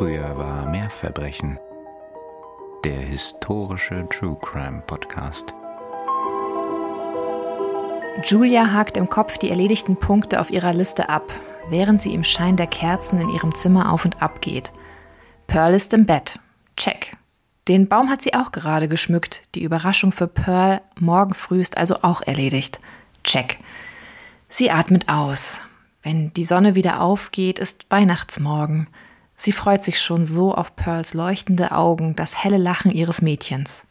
Früher war mehr Verbrechen. Der historische True Crime Podcast. Julia hakt im Kopf die erledigten Punkte auf ihrer Liste ab, während sie im Schein der Kerzen in ihrem Zimmer auf und ab geht. Pearl ist im Bett. Check. Den Baum hat sie auch gerade geschmückt. Die Überraschung für Pearl morgen früh ist also auch erledigt. Check. Sie atmet aus. Wenn die Sonne wieder aufgeht, ist Weihnachtsmorgen. Sie freut sich schon so auf Pearls leuchtende Augen, das helle Lachen ihres Mädchens.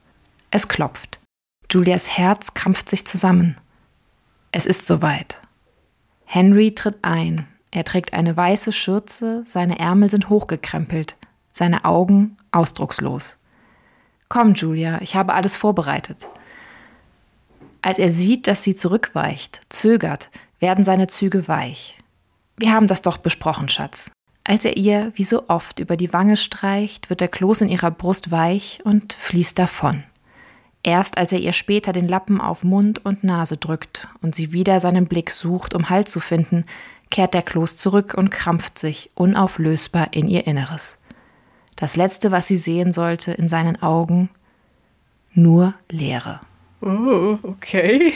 Es klopft. Julias Herz krampft sich zusammen. Es ist soweit. Henry tritt ein. Er trägt eine weiße Schürze, seine Ärmel sind hochgekrempelt, seine Augen ausdruckslos. Komm, Julia, ich habe alles vorbereitet. Als er sieht, dass sie zurückweicht, zögert, werden seine Züge weich. Wir haben das doch besprochen, Schatz. Als er ihr, wie so oft, über die Wange streicht, wird der Kloß in ihrer Brust weich und fließt davon. Erst als er ihr später den Lappen auf Mund und Nase drückt und sie wieder seinen Blick sucht, um Halt zu finden, kehrt der Kloß zurück und krampft sich unauflösbar in ihr Inneres. Das Letzte, was sie sehen sollte in seinen Augen, nur Leere. Oh, okay.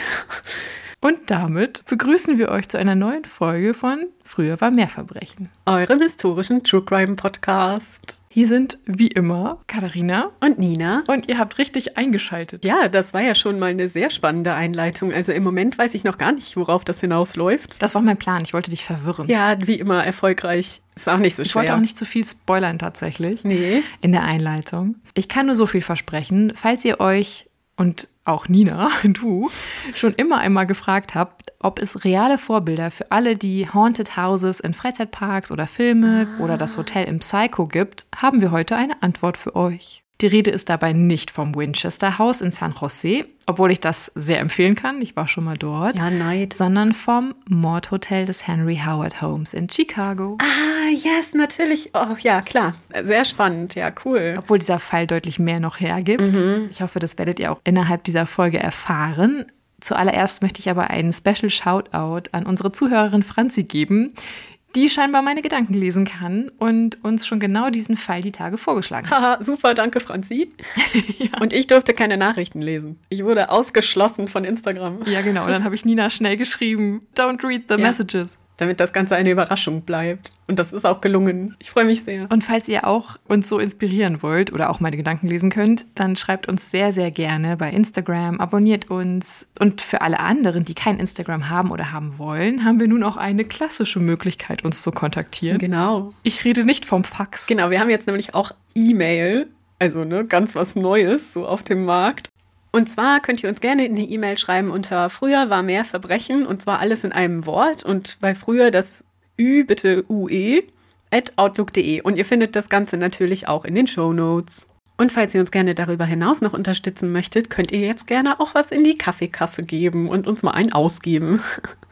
Und damit begrüßen wir euch zu einer neuen Folge von Früher war mehr Verbrechen. Eurem historischen True Crime Podcast. Hier sind wie immer Katharina und Nina. Und ihr habt richtig eingeschaltet. Ja, das war ja schon mal eine sehr spannende Einleitung. Also im Moment weiß ich noch gar nicht, worauf das hinausläuft. Das war mein Plan. Ich wollte dich verwirren. Ja, wie immer erfolgreich. Ist auch nicht so schwer. Ich wollte auch nicht zu viel spoilern tatsächlich. Nee. In der Einleitung. Ich kann nur so viel versprechen. Falls ihr euch und auch Nina, du, schon immer einmal gefragt habt, ob es reale Vorbilder für alle die Haunted Houses in Freizeitparks oder Filme ah. oder das Hotel im Psycho gibt, haben wir heute eine Antwort für euch. Die Rede ist dabei nicht vom Winchester House in San Jose, obwohl ich das sehr empfehlen kann, ich war schon mal dort. Ja, neid. Sondern vom Mordhotel des Henry Howard Homes in Chicago. Ah, yes, natürlich. Oh, ja, klar. Sehr spannend, ja, cool. Obwohl dieser Fall deutlich mehr noch hergibt. Mhm. Ich hoffe, das werdet ihr auch innerhalb dieser Folge erfahren. Zuallererst möchte ich aber einen Special Shoutout an unsere Zuhörerin Franzi geben, die scheinbar meine Gedanken lesen kann und uns schon genau diesen Fall die Tage vorgeschlagen hat. Haha, super, danke Franzi. ja. Und ich durfte keine Nachrichten lesen. Ich wurde ausgeschlossen von Instagram. Ja, genau. Und dann habe ich Nina schnell geschrieben, don't read the ja. messages damit das Ganze eine Überraschung bleibt. Und das ist auch gelungen. Ich freue mich sehr. Und falls ihr auch uns so inspirieren wollt oder auch meine Gedanken lesen könnt, dann schreibt uns sehr, sehr gerne bei Instagram, abonniert uns. Und für alle anderen, die kein Instagram haben oder haben wollen, haben wir nun auch eine klassische Möglichkeit, uns zu kontaktieren. Genau. Ich rede nicht vom Fax. Genau, wir haben jetzt nämlich auch E-Mail. Also ne, ganz was Neues so auf dem Markt. Und zwar könnt ihr uns gerne eine E-Mail schreiben unter früher war mehr Verbrechen und zwar alles in einem Wort und bei früher das Ü bitte UE at outlook.de und ihr findet das Ganze natürlich auch in den Show Notes. Und falls ihr uns gerne darüber hinaus noch unterstützen möchtet, könnt ihr jetzt gerne auch was in die Kaffeekasse geben und uns mal einen ausgeben.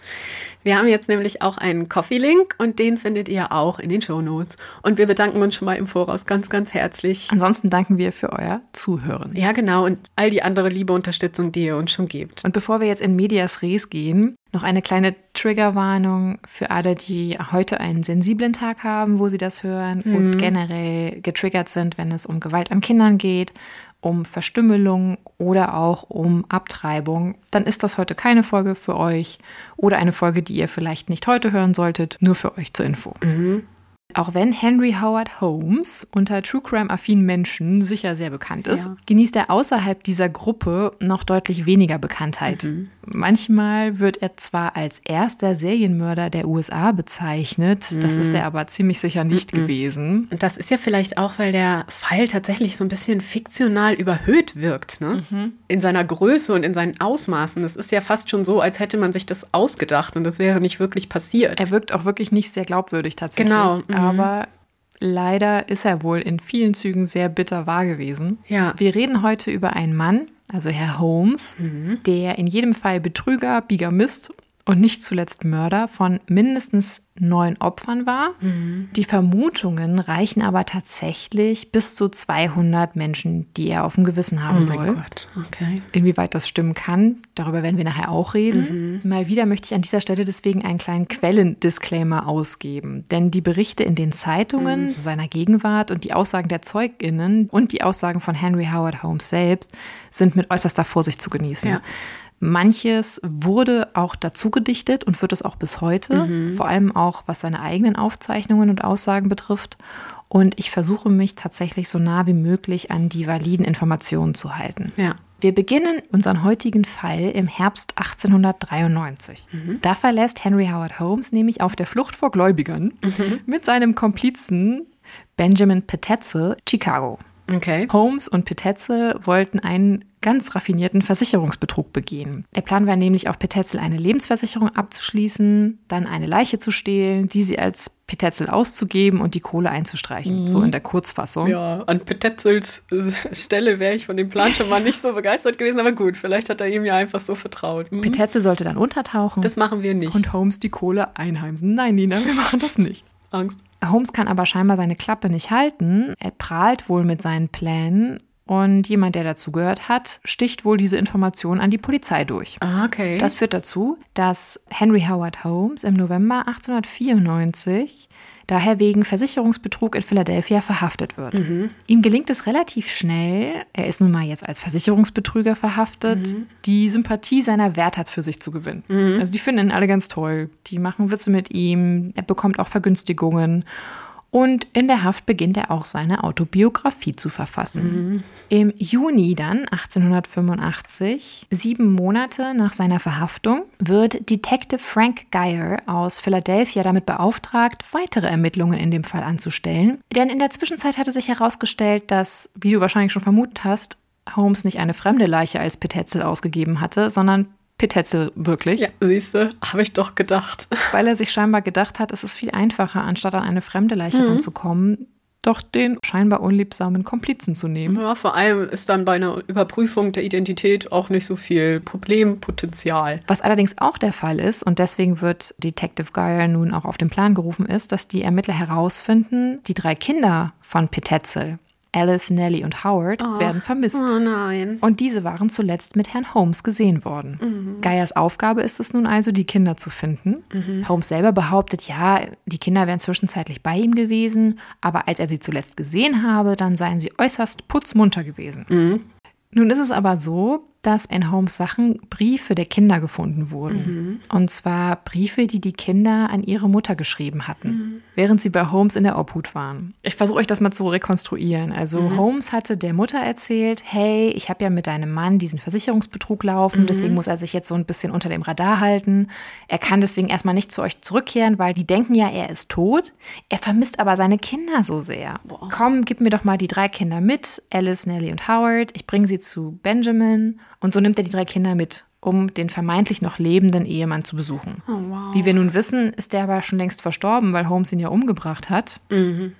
Wir haben jetzt nämlich auch einen Coffee-Link und den findet ihr auch in den Show Notes. Und wir bedanken uns schon mal im Voraus ganz, ganz herzlich. Ansonsten danken wir für euer Zuhören. Ja, genau. Und all die andere liebe Unterstützung, die ihr uns schon gebt. Und bevor wir jetzt in Medias Res gehen, noch eine kleine Triggerwarnung für alle, die heute einen sensiblen Tag haben, wo sie das hören mhm. und generell getriggert sind, wenn es um Gewalt an Kindern geht um Verstümmelung oder auch um Abtreibung, dann ist das heute keine Folge für euch oder eine Folge, die ihr vielleicht nicht heute hören solltet, nur für euch zur Info. Mhm. Auch wenn Henry Howard Holmes unter True Crime-affinen Menschen sicher sehr bekannt ist, ja. genießt er außerhalb dieser Gruppe noch deutlich weniger Bekanntheit. Mhm. Manchmal wird er zwar als erster Serienmörder der USA bezeichnet, mhm. das ist er aber ziemlich sicher nicht mhm. gewesen. Und das ist ja vielleicht auch, weil der Fall tatsächlich so ein bisschen fiktional überhöht wirkt, ne? Mhm. In seiner Größe und in seinen Ausmaßen. Es ist ja fast schon so, als hätte man sich das ausgedacht und das wäre nicht wirklich passiert. Er wirkt auch wirklich nicht sehr glaubwürdig tatsächlich. Genau. Mhm. Aber leider ist er wohl in vielen Zügen sehr bitter wahr gewesen. Ja. Wir reden heute über einen Mann, also Herr Holmes, mhm. der in jedem Fall Betrüger, Bigamist und nicht zuletzt Mörder von mindestens neun Opfern war. Mhm. Die Vermutungen reichen aber tatsächlich bis zu 200 Menschen, die er auf dem Gewissen haben Oh soll. mein Gott, okay. Inwieweit das stimmen kann, darüber werden wir nachher auch reden. Mal wieder möchte ich an dieser Stelle deswegen einen kleinen Quellendisclaimer ausgeben. Denn die Berichte in den Zeitungen seiner Gegenwart und die Aussagen der ZeugInnen und die Aussagen von Henry Howard Holmes selbst sind mit äußerster Vorsicht zu genießen. Ja. Manches wurde auch dazu gedichtet und wird es auch bis heute, vor allem auch was seine eigenen Aufzeichnungen und Aussagen betrifft. Und ich versuche mich tatsächlich so nah wie möglich an die validen Informationen zu halten. Ja. Wir beginnen unseren heutigen Fall im Herbst 1893. Da verlässt Henry Howard Holmes nämlich auf der Flucht vor Gläubigern mit seinem Komplizen Benjamin Petetzel Chicago. Okay. Holmes und Petetzel wollten einen ganz raffinierten Versicherungsbetrug begehen. Der Plan war nämlich, auf Petetzel eine Lebensversicherung abzuschließen, dann eine Leiche zu stehlen, die sie als Petetzel auszugeben und die Kohle einzustreichen. So in der Kurzfassung. Ja, an Petetzels äh, Stelle wäre ich von dem Plan schon mal nicht so begeistert gewesen, aber gut, vielleicht hat er ihm ja einfach so vertraut. Mhm. Petetzel sollte dann untertauchen Das machen wir nicht. und Holmes die Kohle einheimsen. Nein, Nina, wir machen das nicht. Angst. Holmes kann aber scheinbar seine Klappe nicht halten. Er prahlt wohl mit seinen Plänen und jemand, der dazugehört hat, sticht wohl diese Information an die Polizei durch. Ah, okay. Das führt dazu, dass Henry Howard Holmes im November 1894 daher wegen Versicherungsbetrug in Philadelphia verhaftet wird. Ihm gelingt es relativ schnell, er ist nun mal jetzt als Versicherungsbetrüger verhaftet, die Sympathie seiner Wärter für sich zu gewinnen. Also die finden ihn alle ganz toll. Die machen Witze mit ihm, er bekommt auch Vergünstigungen. Und in der Haft beginnt er auch seine Autobiografie zu verfassen. Im Juni dann, 1885, sieben Monate nach seiner Verhaftung, wird Detective Frank Geyer aus Philadelphia damit beauftragt, weitere Ermittlungen in dem Fall anzustellen. Denn in der Zwischenzeit hatte sich herausgestellt, dass, wie du wahrscheinlich schon vermutet hast, Holmes nicht eine fremde Leiche als Petetzel ausgegeben hatte, sondern Petetzel wirklich. ja, siehst du, habe ich doch gedacht. Weil er sich scheinbar gedacht hat, es ist viel einfacher, anstatt an eine fremde Leiche ranzukommen, doch den scheinbar unliebsamen Komplizen zu nehmen. Ja, vor allem ist dann bei einer Überprüfung der Identität auch nicht so viel Problempotenzial. Was allerdings auch der Fall ist, und deswegen wird Detective Geyer nun auch auf den Plan gerufen, ist, dass die Ermittler herausfinden, die drei Kinder von Petetzel, Alice, Nellie und Howard, werden vermisst. Oh nein. Und diese waren zuletzt mit Herrn Holmes gesehen worden. Geyers Aufgabe ist es nun also, die Kinder zu finden. Holmes selber behauptet, ja, die Kinder wären zwischenzeitlich bei ihm gewesen, aber als er sie zuletzt gesehen habe, dann seien sie äußerst putzmunter gewesen. Nun ist es aber so, dass in Holmes Sachen Briefe der Kinder gefunden wurden. Und zwar Briefe, die die Kinder an ihre Mutter geschrieben hatten, während sie bei Holmes in der Obhut waren. Ich versuche euch das mal zu rekonstruieren. Also Holmes hatte der Mutter erzählt, hey, ich habe ja mit deinem Mann diesen Versicherungsbetrug laufen, deswegen muss er sich jetzt so ein bisschen unter dem Radar halten. Er kann deswegen erstmal nicht zu euch zurückkehren, weil die denken ja, er ist tot. Er vermisst aber seine Kinder so sehr. Komm, gib mir doch mal die drei Kinder mit, Alice, Nellie und Howard. Ich bringe sie zu Benjamin. Und so nimmt er die drei Kinder mit, um den vermeintlich noch lebenden Ehemann zu besuchen. Oh, wow. Wie wir nun wissen, ist der aber schon längst verstorben, weil Holmes ihn ja umgebracht hat.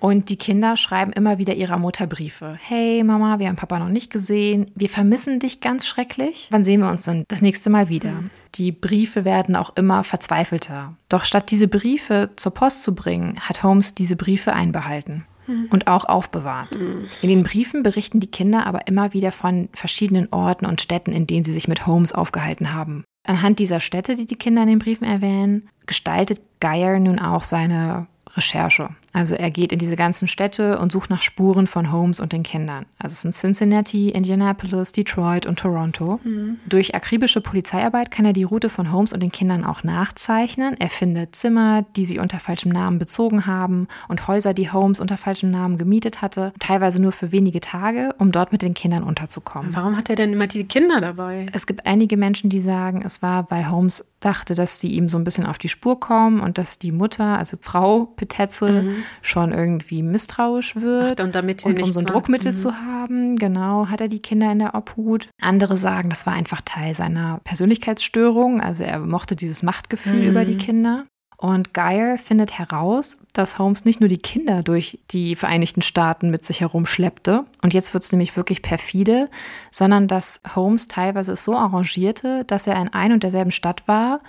Und die Kinder schreiben immer wieder ihrer Mutter Briefe. Hey Mama, wir haben Papa noch nicht gesehen. Wir vermissen dich ganz schrecklich. Wann sehen wir uns denn das nächste Mal wieder? Die Briefe werden auch immer verzweifelter. Doch statt diese Briefe zur Post zu bringen, hat Holmes diese Briefe einbehalten. Und auch aufbewahrt. In den Briefen berichten die Kinder aber immer wieder von verschiedenen Orten und Städten, in denen sie sich mit Holmes aufgehalten haben. Anhand dieser Städte, die die Kinder in den Briefen erwähnen, gestaltet Geyer nun auch seine Recherche. Also er geht in diese ganzen Städte und sucht nach Spuren von Holmes und den Kindern. Also es sind Cincinnati, Indianapolis, Detroit und Toronto. Durch akribische Polizeiarbeit kann er die Route von Holmes und den Kindern auch nachzeichnen. Er findet Zimmer, die sie unter falschem Namen bezogen haben und Häuser, die Holmes unter falschem Namen gemietet hatte, teilweise nur für wenige Tage, um dort mit den Kindern unterzukommen. Warum hat er denn immer diese Kinder dabei? Es gibt einige Menschen, die sagen, es war, weil Holmes dachte, dass sie ihm so ein bisschen auf die Spur kommen und dass die Mutter, also Frau Petetzel, schon irgendwie misstrauisch wird. Ach, und damit und um so ein Druckmittel mhm. zu haben, genau, hat er die Kinder in der Obhut. Andere sagen, das war einfach Teil seiner Persönlichkeitsstörung. Also er mochte dieses Machtgefühl über die Kinder. Und Geyer findet heraus, dass Holmes nicht nur die Kinder durch die Vereinigten Staaten mit sich herumschleppte, und jetzt wird es nämlich wirklich perfide, sondern dass Holmes teilweise es so arrangierte, dass er in ein und derselben Stadt war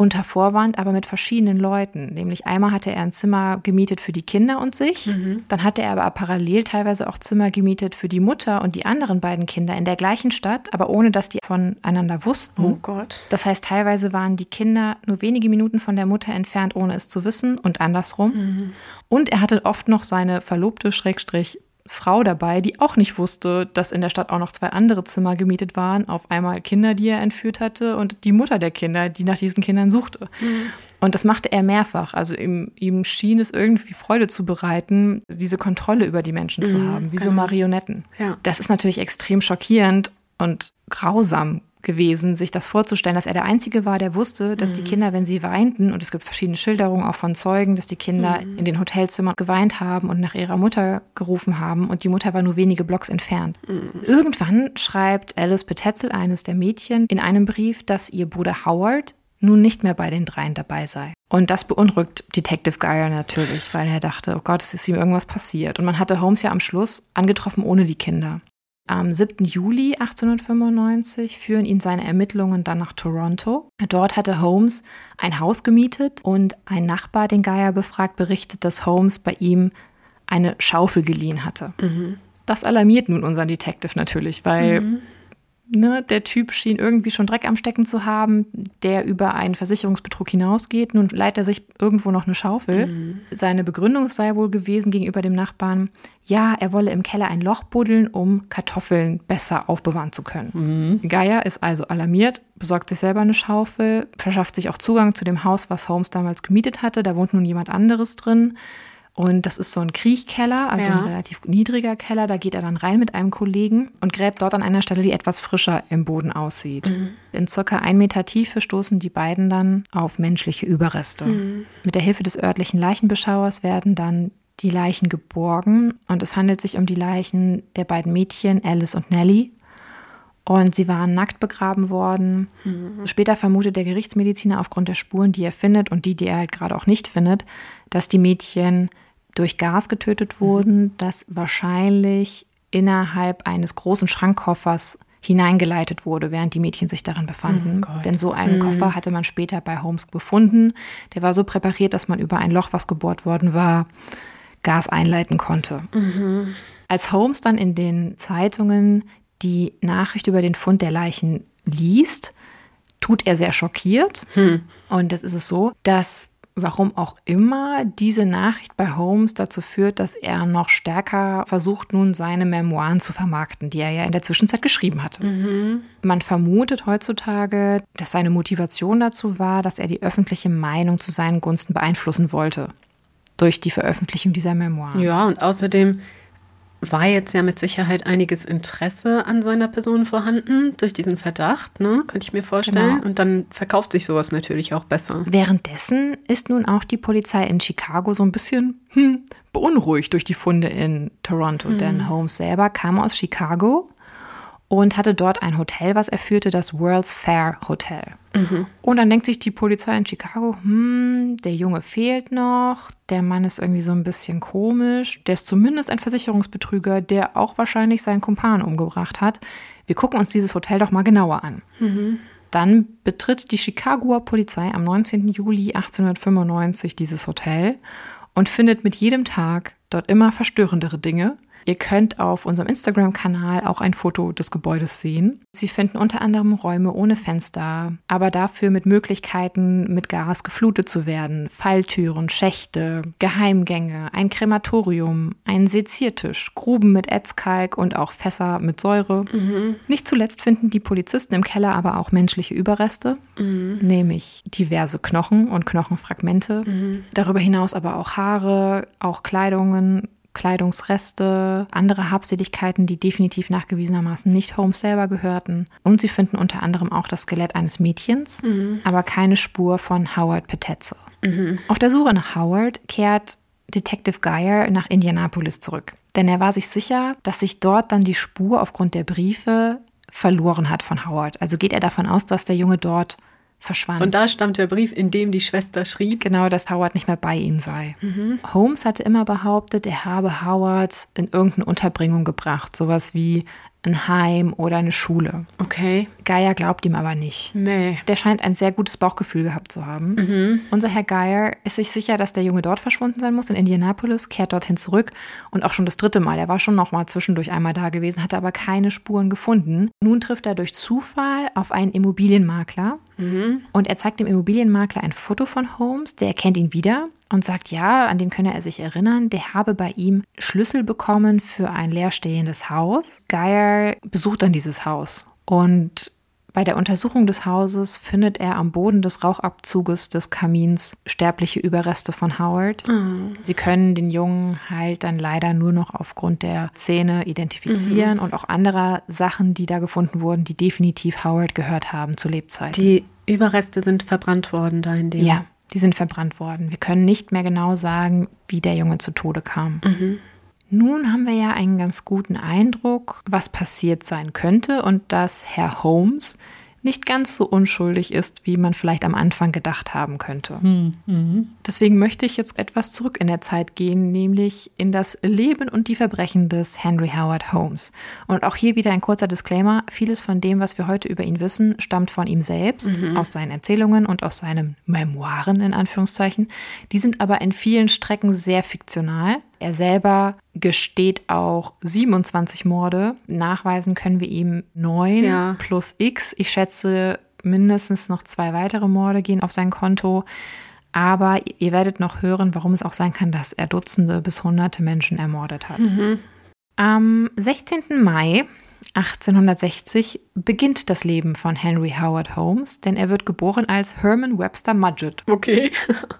unter Vorwand, aber mit verschiedenen Leuten. Nämlich einmal hatte er ein Zimmer gemietet für die Kinder und sich, mhm. dann hatte er aber parallel teilweise auch Zimmer gemietet für die Mutter und die anderen beiden Kinder in der gleichen Stadt, aber ohne dass die voneinander wussten. Oh Gott. Das heißt, teilweise waren die Kinder nur wenige Minuten von der Mutter entfernt, ohne es zu wissen und andersrum. Mhm. Und er hatte oft noch seine Verlobte, Schrägstrich, Frau dabei, die auch nicht wusste, dass in der Stadt auch noch zwei andere Zimmer gemietet waren. Auf einmal Kinder, die er entführt hatte und die Mutter der Kinder, die nach diesen Kindern suchte. Mhm. Und das machte er mehrfach. Also ihm, ihm, schien es irgendwie Freude zu bereiten, diese Kontrolle über die Menschen mhm, zu haben, wie genau. so Marionetten. Ja. Das ist natürlich extrem schockierend und grausam gewesen, sich das vorzustellen, dass er der Einzige war, der wusste, dass mhm. die Kinder, wenn sie weinten, und es gibt verschiedene Schilderungen auch von Zeugen, dass die Kinder mhm. in den Hotelzimmern geweint haben und nach ihrer Mutter gerufen haben und die Mutter war nur wenige Blocks entfernt. Mhm. Irgendwann schreibt Alice Petetzel, eines der Mädchen, in einem Brief, dass ihr Bruder Howard nun nicht mehr bei den dreien dabei sei. Und das beunruhigt Detective Geyer natürlich, weil er dachte, oh Gott, es ist ihm irgendwas passiert. Und man hatte Holmes ja am Schluss angetroffen ohne die Kinder. Am 7. Juli 1895 führen ihn seine Ermittlungen dann nach Toronto. Dort hatte Holmes ein Haus gemietet und ein Nachbar, den Geier befragt, berichtet, dass Holmes bei ihm eine Schaufel geliehen hatte. Mhm. Das alarmiert nun unseren Detective natürlich, weil mhm ne, der Typ schien irgendwie schon Dreck am Stecken zu haben, der über einen Versicherungsbetrug hinausgeht. Nun leiht er sich irgendwo noch eine Schaufel. Mhm. Seine Begründung sei wohl gewesen gegenüber dem Nachbarn, ja, er wolle im Keller ein Loch buddeln, um Kartoffeln besser aufbewahren zu können. Mhm. Geier ist also alarmiert, besorgt sich selber eine Schaufel, verschafft sich auch Zugang zu dem Haus, was Holmes damals gemietet hatte. Da wohnt nun jemand anderes drin. Und das ist so ein Kriechkeller, also ja. ein relativ niedriger Keller. Da geht er dann rein mit einem Kollegen und gräbt dort an einer Stelle, die etwas frischer im Boden aussieht. Mhm. In circa ein Meter Tiefe stoßen die beiden dann auf menschliche Überreste. Mhm. Mit der Hilfe des örtlichen Leichenbeschauers werden dann die Leichen geborgen und es handelt sich um die Leichen der beiden Mädchen, Alice und Nellie. Und sie waren nackt begraben worden. Mhm. Später vermutet der Gerichtsmediziner aufgrund der Spuren, die er findet und die, die er halt gerade auch nicht findet, dass die Mädchen durch Gas getötet wurden, mhm. das wahrscheinlich innerhalb eines großen Schrankkoffers hineingeleitet wurde, während die Mädchen sich darin befanden. Oh Denn so einen mhm. Koffer hatte man später bei Holmes gefunden. Der war so präpariert, dass man über ein Loch, was gebohrt worden war, Gas einleiten konnte. Mhm. Als Holmes dann in den Zeitungen die Nachricht über den Fund der Leichen liest, tut er sehr schockiert. Hm. Und das ist es so, dass warum auch immer diese Nachricht bei Holmes dazu führt, dass er noch stärker versucht, nun seine Memoiren zu vermarkten, die er ja in der Zwischenzeit geschrieben hatte. Mhm. Man vermutet heutzutage, dass seine Motivation dazu war, dass er die öffentliche Meinung zu seinen Gunsten beeinflussen wollte. Durch die Veröffentlichung dieser Memoiren. Ja, und außerdem war jetzt ja mit Sicherheit einiges Interesse an seiner Person vorhanden, durch diesen Verdacht, ne? könnte ich mir vorstellen. Genau. Und dann verkauft sich sowas natürlich auch besser. Währenddessen ist nun auch die Polizei in Chicago so ein bisschen hm, beunruhigt durch die Funde in Toronto. Hm. Denn Holmes selber kam aus Chicago und hatte dort ein Hotel, was er führte, das World's Fair Hotel. Mhm. Und dann denkt sich die Polizei in Chicago, hm, der Junge fehlt noch, der Mann ist irgendwie so ein bisschen komisch, der ist zumindest ein Versicherungsbetrüger, der auch wahrscheinlich seinen Kumpan umgebracht hat. Wir gucken uns dieses Hotel doch mal genauer an. Mhm. Dann betritt die Chicagoer Polizei am 19. Juli 1895 dieses Hotel und findet mit jedem Tag dort immer verstörendere Dinge. Ihr könnt auf unserem Instagram-Kanal auch ein Foto des Gebäudes sehen. Sie finden unter anderem Räume ohne Fenster, aber dafür mit Möglichkeiten, mit Gas geflutet zu werden, Falltüren, Schächte, Geheimgänge, ein Krematorium, einen Seziertisch, Gruben mit Ätzkalk und auch Fässer mit Säure. Mhm. Nicht zuletzt finden die Polizisten im Keller aber auch menschliche Überreste, mhm. nämlich diverse Knochen und Knochenfragmente. Mhm. Darüber hinaus aber auch Haare, auch Kleidungen, Kleidungsreste, andere Habseligkeiten, die definitiv nachgewiesenermaßen nicht Holmes selber gehörten. Und sie finden unter anderem auch das Skelett eines Mädchens, mhm. aber keine Spur von Howard Petetzel. Mhm. Auf der Suche nach Howard kehrt Detective Geyer nach Indianapolis zurück. Denn er war sich sicher, dass sich dort dann die Spur aufgrund der Briefe verloren hat von Howard. Also geht er davon aus, dass der Junge dort verschwand. Von da stammt der Brief, in dem die Schwester schrieb. Genau, dass Howard nicht mehr bei ihnen sei. Mhm. Holmes hatte immer behauptet, er habe Howard in irgendeine Unterbringung gebracht. Sowas wie ein Heim oder eine Schule. Okay. Geier glaubt ihm aber nicht. Nee. Der scheint ein sehr gutes Bauchgefühl gehabt zu haben. Unser Herr Geyer ist sich sicher, dass der Junge dort verschwunden sein muss, in Indianapolis, kehrt dorthin zurück und auch schon das dritte Mal. Er war schon noch mal zwischendurch einmal da gewesen, hatte aber keine Spuren gefunden. Nun trifft er durch Zufall auf einen Immobilienmakler und er zeigt dem Immobilienmakler ein Foto von Holmes, der erkennt ihn wieder und sagt, ja, an den könne er sich erinnern, der habe bei ihm Schlüssel bekommen für ein leerstehendes Haus. Geyer besucht dann dieses Haus. Und bei der Untersuchung des Hauses findet er am Boden des Rauchabzuges des Kamins sterbliche Überreste von Howard. Sie können den Jungen halt dann leider nur noch aufgrund der Zähne identifizieren und auch anderer Sachen, die da gefunden wurden, die definitiv Howard gehört haben zu Lebzeiten. Die Überreste sind verbrannt worden da in dem. Ja, die sind verbrannt worden. Wir können nicht mehr genau sagen, wie der Junge zu Tode kam. Nun haben wir ja einen ganz guten Eindruck, was passiert sein könnte und dass Herr Holmes nicht ganz so unschuldig ist, wie man vielleicht am Anfang gedacht haben könnte. Deswegen möchte ich jetzt etwas zurück in der Zeit gehen, nämlich in das Leben und die Verbrechen des Henry Howard Holmes. Und auch hier wieder ein kurzer Disclaimer. Vieles von dem, was wir heute über ihn wissen, stammt von ihm selbst, aus seinen Erzählungen und aus seinen Memoiren in Anführungszeichen. Die sind aber in vielen Strecken sehr fiktional. Er selber gesteht auch 27 Morde. Nachweisen können wir ihm neun Ja. plus X. Ich schätze, mindestens noch zwei weitere Morde gehen auf sein Konto. Aber ihr werdet noch hören, warum es auch sein kann, dass er Dutzende bis Hunderte Menschen ermordet hat. Am 16. Mai 1860 beginnt das Leben von Henry Howard Holmes, denn er wird geboren als Herman Webster Mudgett. Okay.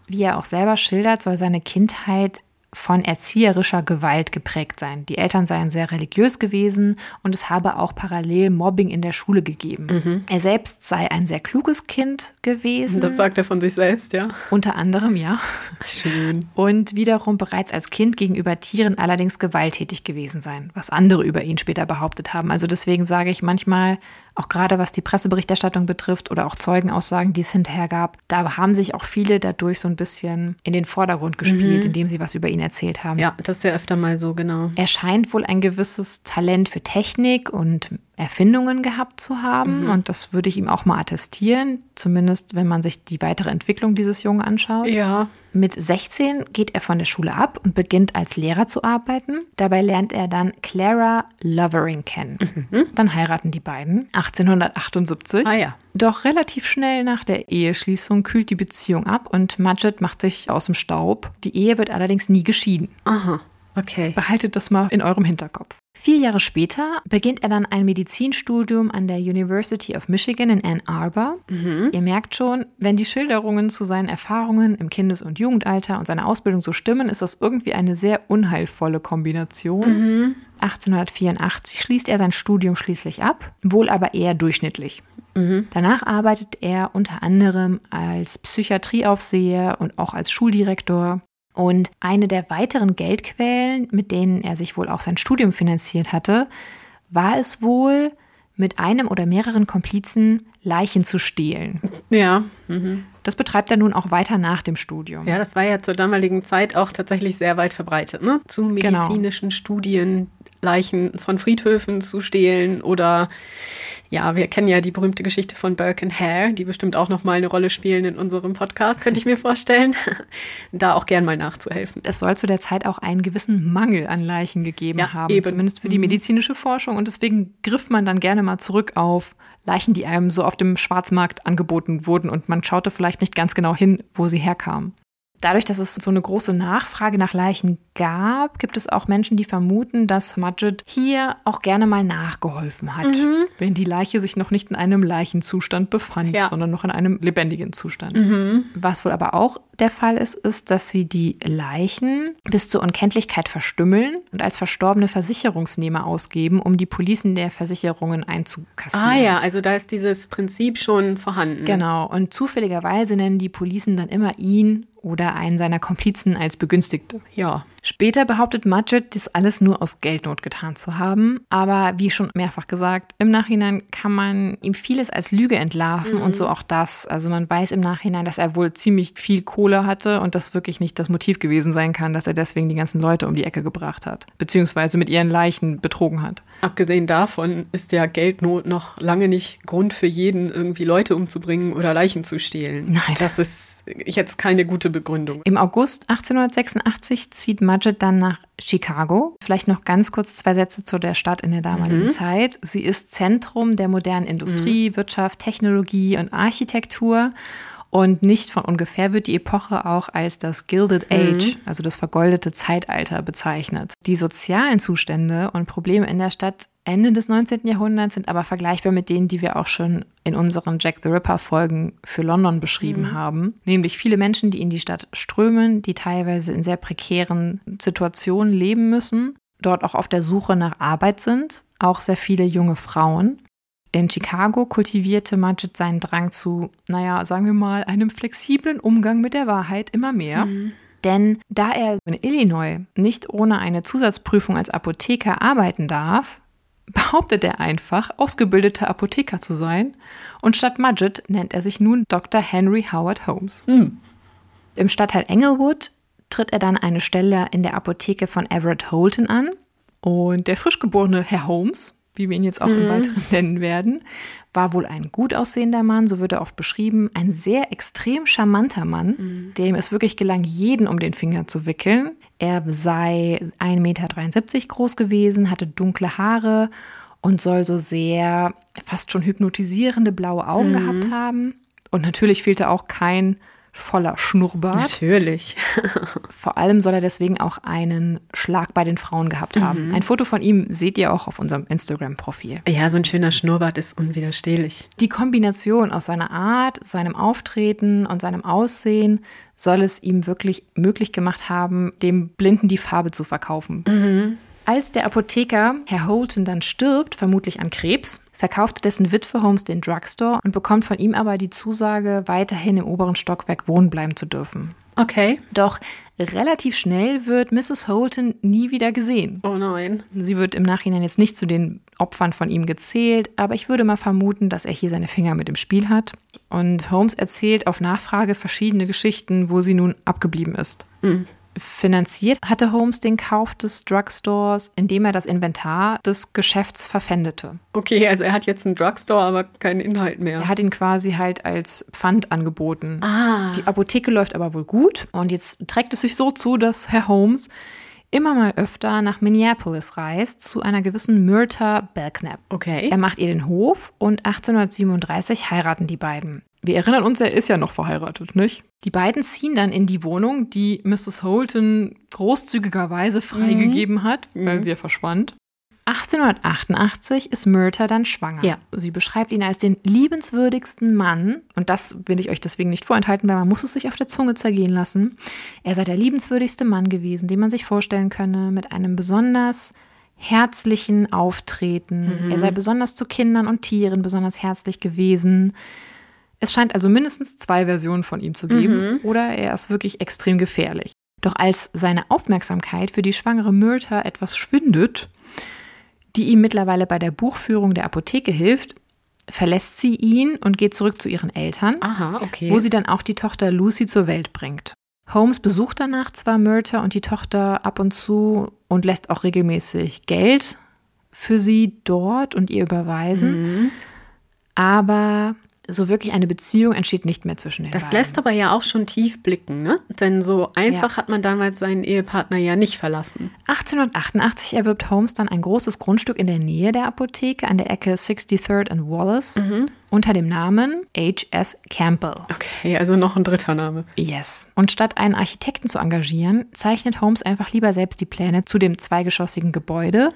Wie er auch selber schildert, soll seine Kindheit von erzieherischer Gewalt geprägt sein. Die Eltern seien sehr religiös gewesen und es habe auch parallel Mobbing in der Schule gegeben. Er selbst sei ein sehr kluges Kind gewesen. Das sagt er von sich selbst, ja. unter anderem, ja. Schön. Und wiederum bereits als Kind gegenüber Tieren allerdings gewalttätig gewesen sein, was andere über ihn später behauptet haben. Also deswegen sage ich manchmal, auch gerade was die Presseberichterstattung betrifft oder auch Zeugenaussagen, die es hinterher gab, da haben sich auch viele dadurch so ein bisschen in den Vordergrund gespielt, indem sie was über ihn erzählt haben. Ja, das ist ja öfter mal so, genau. Er scheint wohl ein gewisses Talent für Technik und Erfindungen gehabt zu haben. Und das würde ich ihm auch mal attestieren, zumindest wenn man sich die weitere Entwicklung dieses Jungen anschaut. Ja. Mit 16 geht er von der Schule ab und beginnt als Lehrer zu arbeiten. Dabei lernt er dann Clara Lovering kennen. Dann heiraten die beiden 1878. Ah ja. Doch relativ schnell nach der Eheschließung kühlt die Beziehung ab und Mudgett macht sich aus dem Staub. Die Ehe wird allerdings nie geschieden. Aha. Okay. Behaltet das mal in eurem Hinterkopf. Vier Jahre später beginnt er dann ein Medizinstudium an der University of Michigan in Ann Arbor. Ihr merkt schon, wenn die Schilderungen zu seinen Erfahrungen im Kindes- und Jugendalter und seiner Ausbildung so stimmen, ist das irgendwie eine sehr unheilvolle Kombination. 1884 schließt er sein Studium schließlich ab, wohl aber eher durchschnittlich. Danach arbeitet er unter anderem als Psychiatrieaufseher und auch als Schuldirektor. Und eine der weiteren Geldquellen, mit denen er sich wohl auch sein Studium finanziert hatte, war es wohl, mit einem oder mehreren Komplizen Leichen zu stehlen. Ja. Mhm. Das betreibt er nun auch weiter nach dem Studium. Ja, das war ja zur damaligen Zeit auch tatsächlich sehr weit verbreitet, ne? Zu Genau. medizinischen Studien Leichen von Friedhöfen zu stehlen oder ja, wir kennen ja die berühmte Geschichte von Burke and Hare, die bestimmt auch noch mal eine Rolle spielen in unserem Podcast, könnte ich mir vorstellen. da auch gern mal nachzuhelfen. Es soll zu der Zeit auch einen gewissen Mangel an Leichen gegeben Ja, haben, eben. zumindest für die medizinische Forschung. Und deswegen griff man dann gerne mal zurück auf Leichen, die einem so auf dem Schwarzmarkt angeboten wurden und man schaute vielleicht nicht ganz genau hin, wo sie herkamen. Dadurch, dass es so eine große Nachfrage nach Leichen gab, gibt es auch Menschen, die vermuten, dass Mudgett hier auch gerne mal nachgeholfen hat, wenn die Leiche sich noch nicht in einem Leichenzustand befand, Ja. sondern noch in einem lebendigen Zustand. Was wohl aber auch der Fall ist, ist, dass sie die Leichen bis zur Unkenntlichkeit verstümmeln und als verstorbene Versicherungsnehmer ausgeben, um die Policen der Versicherungen einzukassieren. Ah ja, also da ist dieses Prinzip schon vorhanden. Genau. Und zufälligerweise nennen die Policen dann immer ihn oder einen seiner Komplizen als Begünstigte. Ja. Später behauptet Mudgett, dies alles nur aus Geldnot getan zu haben. Aber wie schon mehrfach gesagt, im Nachhinein kann man ihm vieles als Lüge entlarven und so auch das. Also man weiß im Nachhinein, dass er wohl ziemlich viel Kohle hatte und das wirklich nicht das Motiv gewesen sein kann, dass er deswegen die ganzen Leute um die Ecke gebracht hat. Beziehungsweise mit ihren Leichen betrogen hat. Abgesehen davon ist ja Geldnot noch lange nicht Grund für jeden, irgendwie Leute umzubringen oder Leichen zu stehlen. Nein. Das ist jetzt keine gute Begründung. Im August 1886 zieht Mudgett dann nach Chicago. Vielleicht noch ganz kurz zwei Sätze zu der Stadt in der damaligen Mhm. Zeit. Sie ist Zentrum der modernen Industrie, Wirtschaft, Technologie und Architektur. Und nicht von ungefähr wird die Epoche auch als das Gilded Age, also das vergoldete Zeitalter, bezeichnet. Die sozialen Zustände und Probleme in der Stadt Ende des 19. Jahrhunderts sind aber vergleichbar mit denen, die wir auch schon in unseren Jack the Ripper-Folgen für London beschrieben haben. Nämlich viele Menschen, die in die Stadt strömen, die teilweise in sehr prekären Situationen leben müssen, dort auch auf der Suche nach Arbeit sind, auch sehr viele junge Frauen. In Chicago kultivierte Mudgett seinen Drang zu, naja, sagen wir mal, einem flexiblen Umgang mit der Wahrheit immer mehr. Denn da er in Illinois nicht ohne eine Zusatzprüfung als Apotheker arbeiten darf, behauptet er einfach, ausgebildeter Apotheker zu sein und statt Mudgett nennt er sich nun Dr. Henry Howard Holmes. Im Stadtteil Englewood tritt er dann eine Stelle in der Apotheke von Everett Holton an und der frisch geborene Herr Holmes, wie wir ihn jetzt auch im Weiteren nennen werden, war wohl ein gut aussehender Mann, so wird er oft beschrieben, ein sehr extrem charmanter Mann, dem es wirklich gelang, jeden um den Finger zu wickeln. Er sei 1,73 Meter groß gewesen, hatte dunkle Haare und soll so sehr fast schon hypnotisierende blaue Augen gehabt haben. Und natürlich fehlte auch kein voller Schnurrbart. Natürlich. Vor allem soll er deswegen auch einen Schlag bei den Frauen gehabt haben. Ein Foto von ihm seht ihr auch auf unserem Instagram-Profil. Ja, so ein schöner Schnurrbart ist unwiderstehlich. Die Kombination aus seiner Art, seinem Auftreten und seinem Aussehen soll es ihm wirklich möglich gemacht haben, dem Blinden die Farbe zu verkaufen. Als der Apotheker Herr Holton dann stirbt, vermutlich an Krebs, verkauft dessen Witwe Holmes den Drugstore und bekommt von ihm aber die Zusage, weiterhin im oberen Stockwerk wohnen bleiben zu dürfen. Okay. Doch relativ schnell wird Mrs. Holton nie wieder gesehen. Oh nein. Sie wird im Nachhinein jetzt nicht zu den Opfern von ihm gezählt, aber ich würde mal vermuten, dass er hier seine Finger mit im Spiel hat. Und Holmes erzählt auf Nachfrage verschiedene Geschichten, wo sie nun abgeblieben ist. Finanziert hatte Holmes den Kauf des Drugstores, indem er das Inventar des Geschäfts verpfändete. Okay, also er hat jetzt einen Drugstore, aber keinen Inhalt mehr. Er hat ihn quasi halt als Pfand angeboten. ah. Die Apotheke läuft aber wohl gut und jetzt trägt es sich so zu, dass Herr Holmes immer mal öfter nach Minneapolis reist zu einer gewissen Myrta Belknap. Okay. Er macht ihr den Hof und 1837 heiraten die beiden. Wir erinnern uns, er ist ja noch verheiratet, nicht? Die beiden ziehen dann in die Wohnung, die Mrs. Holton großzügigerweise freigegeben hat, weil sie ja verschwand. 1888 ist Myrta dann schwanger. Ja. Sie beschreibt ihn als den liebenswürdigsten Mann. Und das will ich euch deswegen nicht vorenthalten, weil man muss es sich auf der Zunge zergehen lassen. Er sei der liebenswürdigste Mann gewesen, den man sich vorstellen könne, mit einem besonders herzlichen Auftreten. Er sei besonders zu Kindern und Tieren besonders herzlich gewesen. Es scheint also mindestens zwei Versionen von ihm zu geben oder er ist wirklich extrem gefährlich. Doch als seine Aufmerksamkeit für die schwangere Myrta etwas schwindet, die ihm mittlerweile bei der Buchführung der Apotheke hilft, verlässt sie ihn und geht zurück zu ihren Eltern, Aha, okay. wo sie dann auch die Tochter Lucy zur Welt bringt. Holmes besucht danach zwar Myrta und die Tochter ab und zu und lässt auch regelmäßig Geld für sie dort und ihr überweisen, aber so wirklich eine Beziehung entsteht nicht mehr zwischen den das beiden. lässt aber ja auch schon tief blicken, ne? Denn so einfach Ja. hat man damals seinen Ehepartner ja nicht verlassen. 1888 erwirbt Holmes dann ein großes Grundstück in der Nähe der Apotheke an der Ecke 63rd and Wallace unter dem Namen H.S. Campbell. Okay, also noch ein dritter Name. Yes. Und statt einen Architekten zu engagieren, zeichnet Holmes einfach lieber selbst die Pläne zu dem zweigeschossigen Gebäude,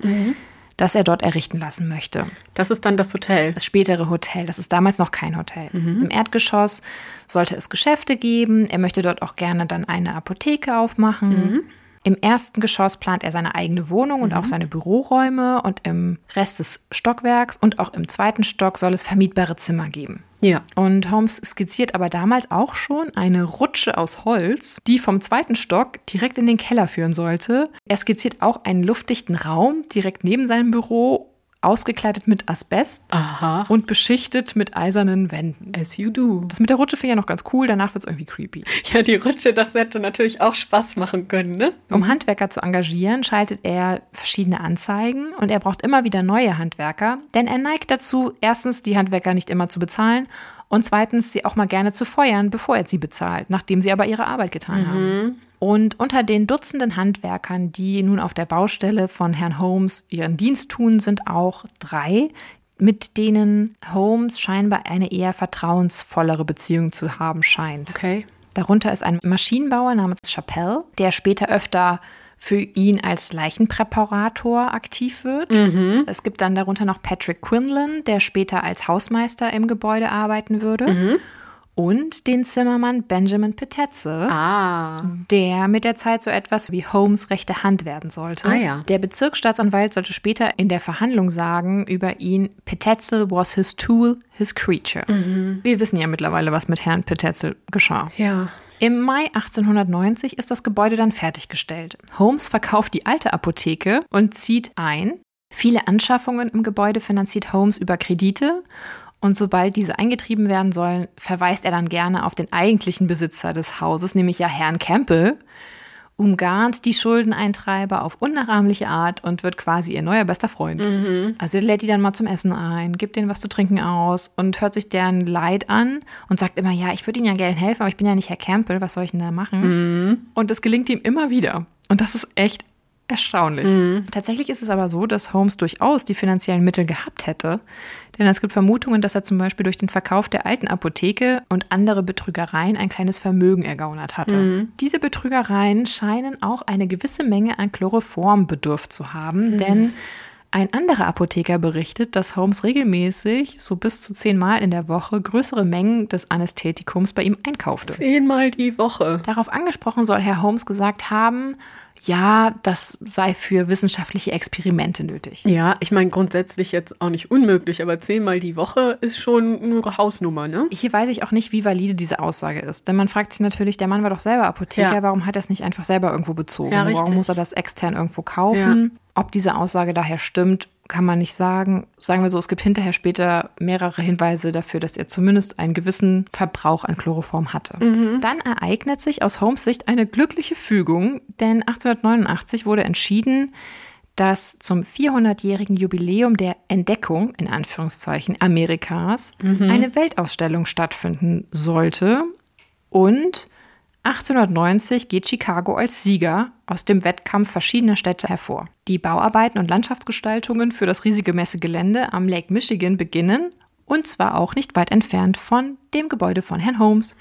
das er dort errichten lassen möchte. Das ist dann das Hotel. Das spätere Hotel, das ist damals noch kein Hotel. Im Erdgeschoss sollte es Geschäfte geben. Er möchte dort auch gerne dann eine Apotheke aufmachen. Im ersten Geschoss plant er seine eigene Wohnung und auch seine Büroräume. Und im Rest des Stockwerks und auch im zweiten Stock soll es vermietbare Zimmer geben. Ja. Und Holmes skizziert aber damals auch schon eine Rutsche aus Holz, die vom zweiten Stock direkt in den Keller führen sollte. Er skizziert auch einen luftdichten Raum direkt neben seinem Büro, ausgekleidet mit Asbest Aha. und beschichtet mit eisernen Wänden. As you do. Das mit der Rutsche finde ich ja noch ganz cool, danach wird es irgendwie creepy. Ja, die Rutsche, das hätte natürlich auch Spaß machen können, ne? Um Handwerker zu engagieren, schaltet er verschiedene Anzeigen und er braucht immer wieder neue Handwerker, denn er neigt dazu, erstens die Handwerker nicht immer zu bezahlen und zweitens sie auch mal gerne zu feuern, bevor er sie bezahlt, nachdem sie aber ihre Arbeit getan haben. Und unter den Dutzenden Handwerkern, die nun auf der Baustelle von Herrn Holmes ihren Dienst tun, sind auch drei, mit denen Holmes scheinbar eine eher vertrauensvollere Beziehung zu haben scheint. Okay. Darunter ist ein Maschinenbauer namens Chappelle, der später öfter für ihn als Leichenpräparator aktiv wird. Es gibt dann darunter noch Patrick Quinlan, der später als Hausmeister im Gebäude arbeiten würde. Und den Zimmermann Benjamin Petetze, Ah. der mit der Zeit so etwas wie Holmes rechte Hand werden sollte. Ah ja. Der Bezirksstaatsanwalt sollte später in der Verhandlung sagen über ihn, Petetzel was his tool, his creature. Wir wissen ja mittlerweile, was mit Herrn Petetzel geschah. Ja. Im Mai 1890 ist das Gebäude dann fertiggestellt. Holmes verkauft die alte Apotheke und zieht ein. Viele Anschaffungen im Gebäude finanziert Holmes über Kredite. Und sobald diese eingetrieben werden sollen, verweist er dann gerne auf den eigentlichen Besitzer des Hauses, nämlich ja Herrn Campbell, umgarnt die Schuldeneintreiber auf unnachahmliche Art und wird quasi ihr neuer bester Freund. Also er lädt die dann mal zum Essen ein, gibt denen was zu trinken aus und hört sich deren Leid an und sagt immer, ja, ich würde ihnen ja gerne helfen, aber ich bin ja nicht Herr Campbell, was soll ich denn da machen? Und das gelingt ihm immer wieder. Und das ist echt erstaunlich. Tatsächlich ist es aber so, dass Holmes durchaus die finanziellen Mittel gehabt hätte, denn es gibt Vermutungen, dass er zum Beispiel durch den Verkauf der alten Apotheke und andere Betrügereien ein kleines Vermögen ergaunert hatte. Diese Betrügereien scheinen auch eine gewisse Menge an Chloroform bedürft zu haben, denn ein anderer Apotheker berichtet, dass Holmes regelmäßig, so bis zu zehnmal in der Woche, größere Mengen des Anästhetikums bei ihm einkaufte. Zehnmal die Woche. Darauf angesprochen soll Herr Holmes gesagt haben, ja, das sei für wissenschaftliche Experimente nötig. Ja, ich meine grundsätzlich jetzt auch nicht unmöglich, aber zehnmal die Woche ist schon eine Hausnummer, ne? Hier weiß ich auch nicht, wie valide diese Aussage ist. Denn man fragt sich natürlich, der Mann war doch selber Apotheker, Ja. warum hat er es nicht einfach selber irgendwo bezogen? Ja, warum muss er das extern irgendwo kaufen? Ob diese Aussage daher stimmt, kann man nicht sagen. Sagen wir so, es gibt hinterher später mehrere Hinweise dafür, dass er zumindest einen gewissen Verbrauch an Chloroform hatte. Dann ereignet sich aus Holmes Sicht eine glückliche Fügung, denn 1889 wurde entschieden, dass zum 400-jährigen Jubiläum der Entdeckung, in Anführungszeichen, Amerikas, eine Weltausstellung stattfinden sollte. Und 1890 geht Chicago als Sieger aus dem Wettkampf verschiedener Städte hervor. Die Bauarbeiten und Landschaftsgestaltungen für das riesige Messegelände am Lake Michigan beginnen und zwar auch nicht weit entfernt von dem Gebäude von Herrn Holmes.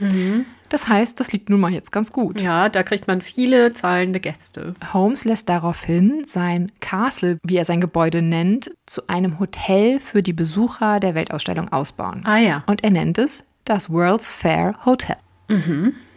Das heißt, das liegt nun mal jetzt ganz gut. Ja, da kriegt man viele zahlende Gäste. Holmes lässt daraufhin sein Castle, wie er sein Gebäude nennt, zu einem Hotel für die Besucher der Weltausstellung ausbauen. Ah ja. Und er nennt es das World's Fair Hotel.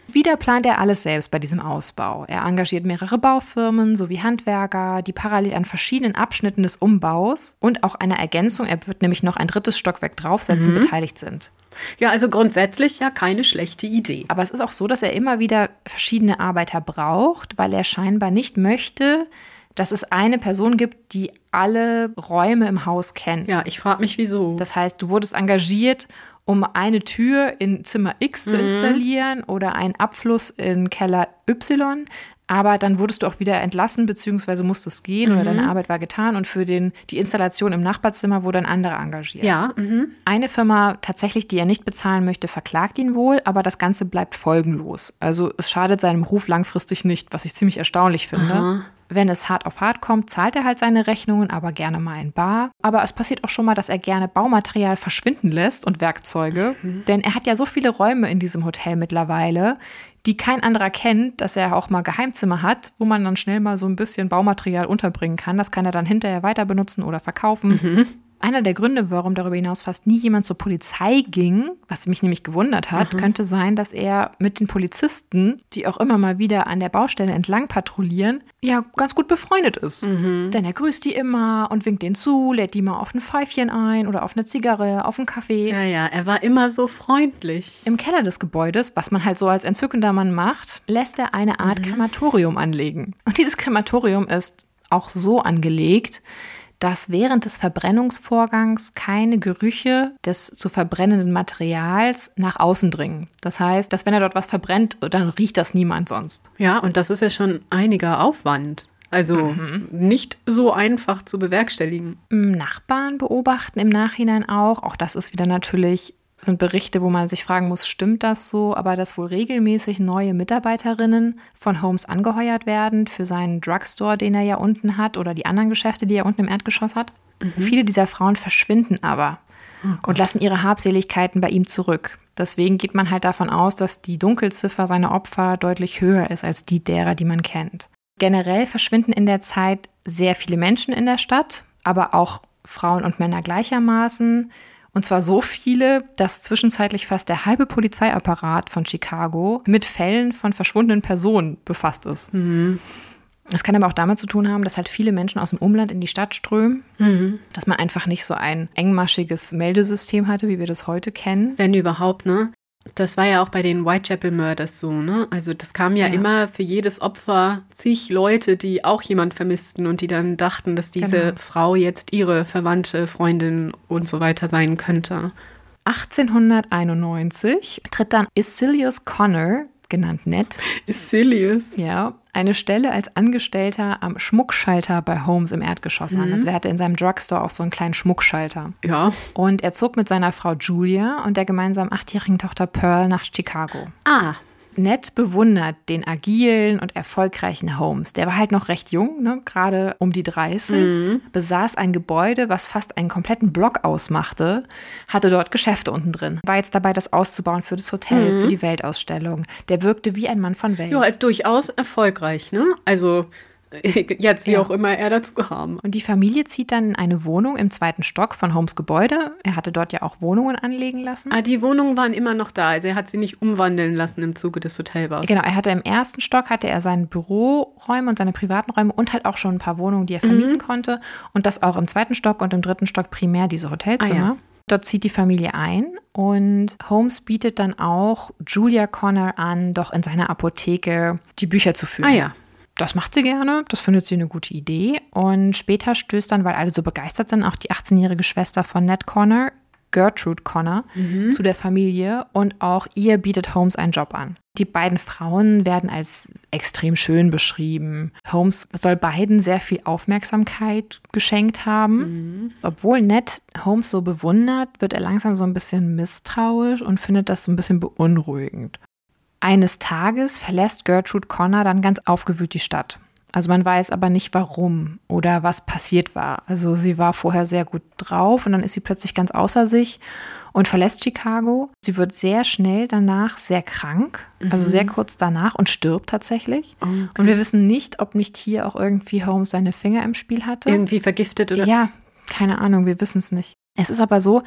Wieder plant er alles selbst bei diesem Ausbau. Er engagiert mehrere Baufirmen sowie Handwerker, die parallel an verschiedenen Abschnitten des Umbaus und auch einer Ergänzung, er wird nämlich noch ein drittes Stockwerk draufsetzen, beteiligt sind. Ja, also grundsätzlich ja keine schlechte Idee. Aber es ist auch so, dass er immer wieder verschiedene Arbeiter braucht, weil er scheinbar nicht möchte, dass es eine Person gibt, die alle Räume im Haus kennt. Ja, ich frage mich wieso. Das heißt, du wurdest engagiert, um eine Tür in Zimmer X zu installieren oder einen Abfluss in Keller Y. Aber dann wurdest du auch wieder entlassen, beziehungsweise musstest gehen oder deine Arbeit war getan und für den, die Installation im Nachbarzimmer wurde ein anderer engagiert. ja, mhm. Eine Firma tatsächlich, die er nicht bezahlen möchte, verklagt ihn wohl, aber das Ganze bleibt folgenlos. Also es schadet seinem Ruf langfristig nicht, was ich ziemlich erstaunlich finde. Wenn es hart auf hart kommt, zahlt er halt seine Rechnungen, aber gerne mal in Bar. Aber es passiert auch schon mal, dass er gerne Baumaterial verschwinden lässt und Werkzeuge. Denn er hat ja so viele Räume in diesem Hotel mittlerweile, die kein anderer kennt, dass er auch mal Geheimzimmer hat, wo man dann schnell mal so ein bisschen Baumaterial unterbringen kann. Das kann er dann hinterher weiter benutzen oder verkaufen. Einer der Gründe, warum darüber hinaus fast nie jemand zur Polizei ging, was mich nämlich gewundert hat, könnte sein, dass er mit den Polizisten, die auch immer mal wieder an der Baustelle entlang patrouillieren, ja ganz gut befreundet ist. Denn er grüßt die immer und winkt denen zu, lädt die mal auf ein Pfeifchen ein oder auf eine Zigarre, auf einen Kaffee. ja, ja, er war immer so freundlich. Im Keller des Gebäudes, was man halt so als entzückender Mann macht, lässt er eine Art Krematorium anlegen. Und dieses Krematorium ist auch so angelegt, dass während des Verbrennungsvorgangs keine Gerüche des zu verbrennenden Materials nach außen dringen. Das heißt, dass wenn er dort was verbrennt, dann riecht das niemand sonst. Ja, und das ist ja schon einiger Aufwand. Also mhm. nicht so einfach zu bewerkstelligen. Nachbarn beobachten im Nachhinein auch, auch das ist wieder natürlich sind Berichte, wo man sich fragen muss, stimmt das so? Aber dass wohl regelmäßig neue Mitarbeiterinnen von Holmes angeheuert werden für seinen Drugstore, den er ja unten hat, oder die anderen Geschäfte, die er unten im Erdgeschoss hat. Mhm. Viele dieser Frauen verschwinden aber oh und lassen ihre Habseligkeiten bei ihm zurück. Deswegen geht man halt davon aus, dass die Dunkelziffer seiner Opfer deutlich höher ist als die derer, die man kennt. Generell verschwinden in der Zeit sehr viele Menschen in der Stadt, aber auch Frauen und Männer gleichermaßen. Und zwar so viele, dass zwischenzeitlich fast der halbe Polizeiapparat von Chicago mit Fällen von verschwundenen Personen befasst ist. Mhm. Das kann aber auch damit zu tun haben, dass halt viele Menschen aus dem Umland in die Stadt strömen, mhm. dass man einfach nicht so ein engmaschiges Meldesystem hatte, wie wir das heute kennen. Wenn überhaupt, ne? Das war ja auch bei den Whitechapel Murders so, ne? Also das kam ja, ja, immer für jedes Opfer zig Leute, die auch jemand vermissten und die dann dachten, dass diese genau. Frau jetzt ihre Verwandte, Freundin und so weiter sein könnte. 1891 tritt dann Isilius Connor, genannt Ned. Isilius? Ja, eine Stelle als Angestellter am Schmuckschalter bei Holmes im Erdgeschoss mhm. an. Also er hatte in seinem Drugstore auch so einen kleinen Schmuckschalter. Ja. Und er zog mit seiner Frau Julia und der gemeinsamen achtjährigen Tochter Pearl nach Chicago. Ah, Ned bewundert den agilen und erfolgreichen Holmes. Der war halt noch recht jung, ne? gerade um die 30, mhm. besaß ein Gebäude, was fast einen kompletten Block ausmachte, hatte dort Geschäfte unten drin, war jetzt dabei, das auszubauen für das Hotel, mhm. für die Weltausstellung. Der wirkte wie ein Mann von Welt. Ja, durchaus erfolgreich, ne? Also jetzt wie ja. auch immer er dazu haben. Und die Familie zieht dann in eine Wohnung im zweiten Stock von Holmes Gebäude. Er hatte dort ja auch Wohnungen anlegen lassen. Ah, die Wohnungen waren immer noch da. Also er hat sie nicht umwandeln lassen im Zuge des Hotelbaus. Genau, er hatte im ersten Stock hatte er seine Büroräume und seine privaten Räume und halt auch schon ein paar Wohnungen, die er vermieten mhm. konnte. Und das auch im zweiten Stock und im dritten Stock primär diese Hotelzimmer. Ah, ja. Dort zieht die Familie ein und Holmes bietet dann auch Julia Connor an, doch in seiner Apotheke die Bücher zu führen. Ah ja das macht sie gerne, das findet sie eine gute Idee. Und später stößt dann, weil alle so begeistert sind, auch die 18-jährige Schwester von Ned Connor, Gertrude Connor, mhm. zu der Familie und auch ihr bietet Holmes einen Job an. Die beiden Frauen werden als extrem schön beschrieben. Holmes soll beiden sehr viel Aufmerksamkeit geschenkt haben. Mhm. Obwohl Ned Holmes so bewundert, wird er langsam so ein bisschen misstrauisch und findet das so ein bisschen beunruhigend. Eines Tages verlässt Gertrude Connor dann ganz aufgewühlt die Stadt. Also man weiß aber nicht warum oder was passiert war. Also sie war vorher sehr gut drauf und dann ist sie plötzlich ganz außer sich und verlässt Chicago. Sie wird sehr schnell danach sehr krank, also mhm. also sehr kurz danach und stirbt tatsächlich. Okay. Und wir wissen nicht, ob nicht hier auch irgendwie Holmes seine Finger im Spiel hatte. Irgendwie vergiftet oder? Ja, keine Ahnung, wir wissen es nicht. Es ist aber so,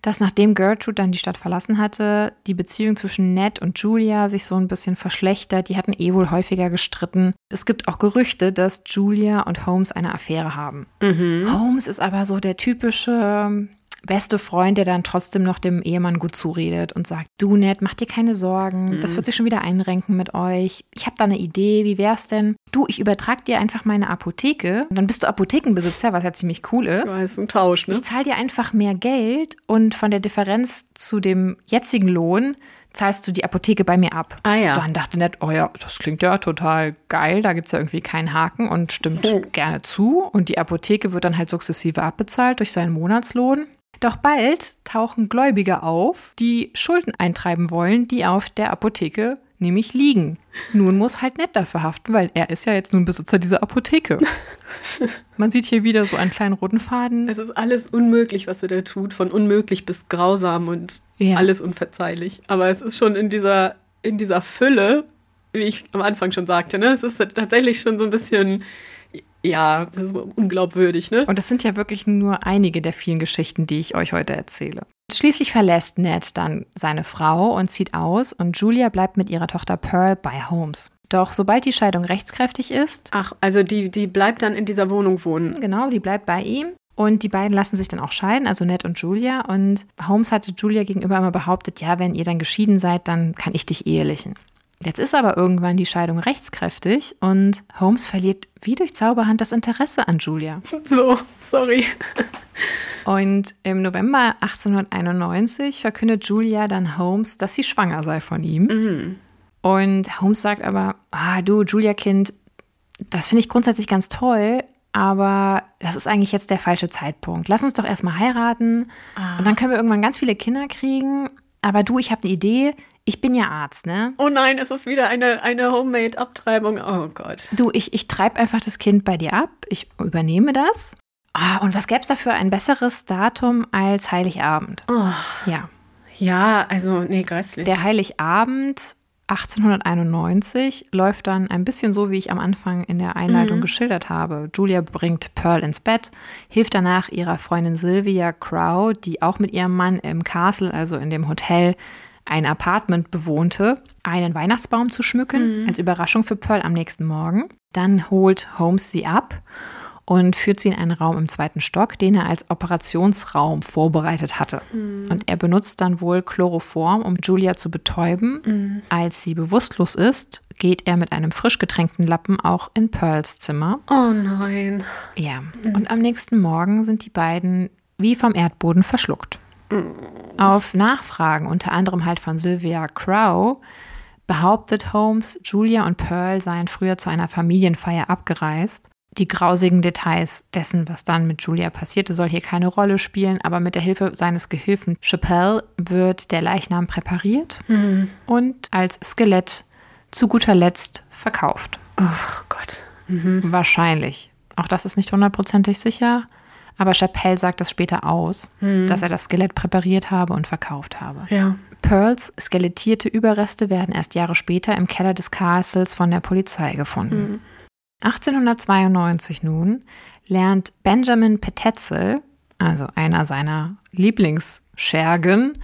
dass nachdem Gertrude dann die Stadt verlassen hatte, die Beziehung zwischen Ned und Julia sich so ein bisschen verschlechtert. Die hatten eh wohl häufiger gestritten. Es gibt auch Gerüchte, dass Julia und Holmes eine Affäre haben. Mhm. Holmes ist aber so der typische beste Freund, der dann trotzdem noch dem Ehemann gut zuredet und sagt, du Ned, mach dir keine Sorgen, mhm. das wird sich schon wieder einrenken mit euch. Ich habe da eine Idee, wie wär's denn? Du, ich übertrag dir einfach meine Apotheke und dann bist du Apothekenbesitzer, was ja ziemlich cool ist. Ja, ist ein Tausch, ne? Ich zahle dir einfach mehr Geld und von der Differenz zu dem jetzigen Lohn zahlst du die Apotheke bei mir ab. Ah ja. Dann dachte Ned, oh ja, das klingt ja total geil, da gibt es ja irgendwie keinen Haken und stimmt hm. gerne zu. Und die Apotheke wird dann halt sukzessive abbezahlt durch seinen Monatslohn. Doch bald tauchen Gläubige auf, die Schulden eintreiben wollen, die auf der Apotheke nämlich liegen. Nun muss halt nett dafür haften, weil er ist ja jetzt nun Besitzer dieser Apotheke. Man sieht hier wieder so einen kleinen roten Faden. Es ist alles unmöglich, was er da tut, von unmöglich bis grausam und ja. alles unverzeihlich. Aber es ist schon in dieser, in dieser Fülle, wie ich am Anfang schon sagte, ne? es ist tatsächlich schon so ein bisschen ja, das ist unglaubwürdig, ne? Und das sind ja wirklich nur einige der vielen Geschichten, die ich euch heute erzähle. Schließlich verlässt Ned dann seine Frau und zieht aus und Julia bleibt mit ihrer Tochter Pearl bei Holmes. Doch sobald die Scheidung rechtskräftig ist. Ach, also die, die bleibt dann in dieser Wohnung wohnen. Genau, die bleibt bei ihm. Und die beiden lassen sich dann auch scheiden, also Ned und Julia. Und Holmes hatte Julia gegenüber immer behauptet, ja, wenn ihr dann geschieden seid, dann kann ich dich ehelichen. Jetzt ist aber irgendwann die Scheidung rechtskräftig und Holmes verliert wie durch Zauberhand das Interesse an Julia. So, sorry. Und im November 1891 verkündet Julia dann Holmes, dass sie schwanger sei von ihm. Mhm. Und Holmes sagt aber, ah du, Julia Kind, das finde ich grundsätzlich ganz toll, aber das ist eigentlich jetzt der falsche Zeitpunkt. Lass uns doch erstmal heiraten und dann können wir irgendwann ganz viele Kinder kriegen. Aber du, ich habe eine Idee. Ich bin ja Arzt, ne? Oh nein, es ist wieder eine, eine Homemade-Abtreibung. Oh Gott. Du, ich, ich treibe einfach das Kind bei dir ab. Ich übernehme das. Ah, und was gäbe es dafür ein besseres Datum als Heiligabend? Oh, Ja, ja, also, nee, grässlich. der Heiligabend 1891 läuft dann ein bisschen so, wie ich am Anfang in der Einleitung geschildert habe. Julia bringt Pearl ins Bett, hilft danach ihrer Freundin Sylvia Crow, die auch mit ihrem Mann im Castle, also in dem Hotel, ein Apartment bewohnte, einen Weihnachtsbaum zu schmücken, als Überraschung für Pearl am nächsten Morgen. Dann holt Holmes sie ab und führt sie in einen Raum im zweiten Stock, den er als Operationsraum vorbereitet hatte. Und er benutzt dann wohl Chloroform, um Julia zu betäuben. Als sie bewusstlos ist, geht er mit einem frisch getränkten Lappen auch in Pearls Zimmer. oh nein. Ja, und am nächsten Morgen sind die beiden wie vom Erdboden verschluckt. Auf Nachfragen, unter anderem halt von Sylvia Crow, behauptet Holmes, Julia und Pearl seien früher zu einer Familienfeier abgereist. Die grausigen Details dessen, was dann mit Julia passierte, soll hier keine Rolle spielen, aber mit der Hilfe seines Gehilfen Chappelle wird der Leichnam präpariert und als Skelett zu guter Letzt verkauft. Oh Gott. Wahrscheinlich. Auch das ist nicht hundertprozentig sicher. Aber Chappelle sagt das später aus, dass er das Skelett präpariert habe und verkauft habe. Ja. Pearls skelettierte Überreste werden erst Jahre später im Keller des Castles von der Polizei gefunden. 1892 nun lernt Benjamin Petetzel, also einer seiner Lieblingsschergen,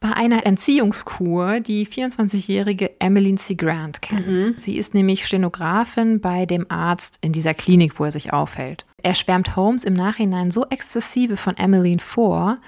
bei einer Entziehungskur die 24-jährige Emmeline C. Grant kennen. Sie ist nämlich Stenografin bei dem Arzt in dieser Klinik, wo er sich aufhält. Er schwärmt Holmes im Nachhinein so exzessive von Emmeline vor,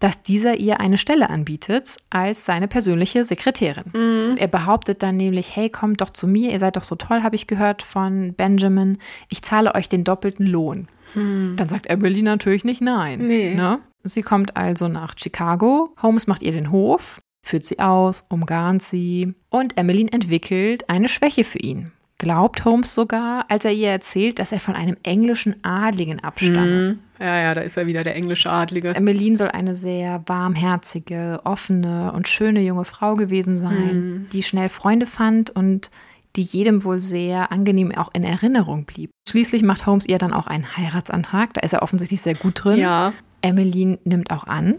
dass dieser ihr eine Stelle anbietet als seine persönliche Sekretärin. Er behauptet dann nämlich, hey, kommt doch zu mir, ihr seid doch so toll, habe ich gehört von Benjamin, ich zahle euch den doppelten Lohn. Dann sagt Emily natürlich nicht nein. Nee. Ne? Sie kommt also nach Chicago, Holmes macht ihr den Hof, führt sie aus, umgarnt sie und Emmeline entwickelt eine Schwäche für ihn. Glaubt Holmes sogar, als er ihr erzählt, dass er von einem englischen Adligen abstamme. Mhm. Ja, ja, da ist er wieder der englische Adlige. Emmeline soll eine sehr warmherzige, offene und schöne junge Frau gewesen sein, die schnell Freunde fand und die jedem wohl sehr angenehm auch in Erinnerung blieb. Schließlich macht Holmes ihr dann auch einen Heiratsantrag, da ist er offensichtlich sehr gut drin. Ja. Emmeline nimmt auch an.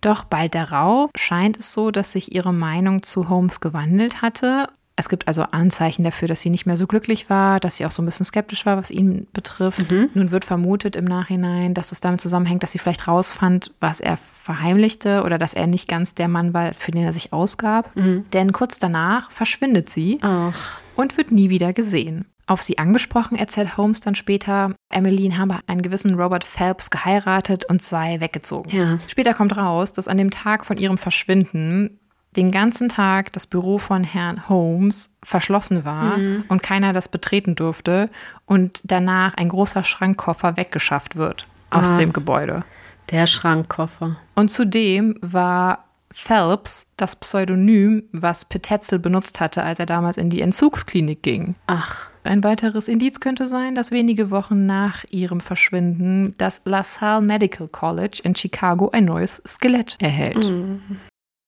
Doch bald darauf scheint es so, dass sich ihre Meinung zu Holmes gewandelt hatte. Es gibt also Anzeichen dafür, dass sie nicht mehr so glücklich war, dass sie auch so ein bisschen skeptisch war, was ihn betrifft. Nun wird vermutet im Nachhinein, dass es damit zusammenhängt, dass sie vielleicht rausfand, was er verheimlichte oder dass er nicht ganz der Mann war, für den er sich ausgab. Denn kurz danach verschwindet sie Ach. und wird nie wieder gesehen. Auf sie angesprochen erzählt Holmes dann später, Emmeline habe einen gewissen Robert Phelps geheiratet und sei weggezogen. Ja. Später kommt raus, dass an dem Tag von ihrem Verschwinden den ganzen Tag das Büro von Herrn Holmes verschlossen war und keiner das betreten durfte und danach ein großer Schrankkoffer weggeschafft wird aus Ah. dem Gebäude. Der Schrankkoffer. Und zudem war Phelps das Pseudonym, was Petetzel benutzt hatte, als er damals in die Entzugsklinik ging. Ach. Ein weiteres Indiz könnte sein, dass wenige Wochen nach ihrem Verschwinden das LaSalle Medical College in Chicago ein neues Skelett erhält.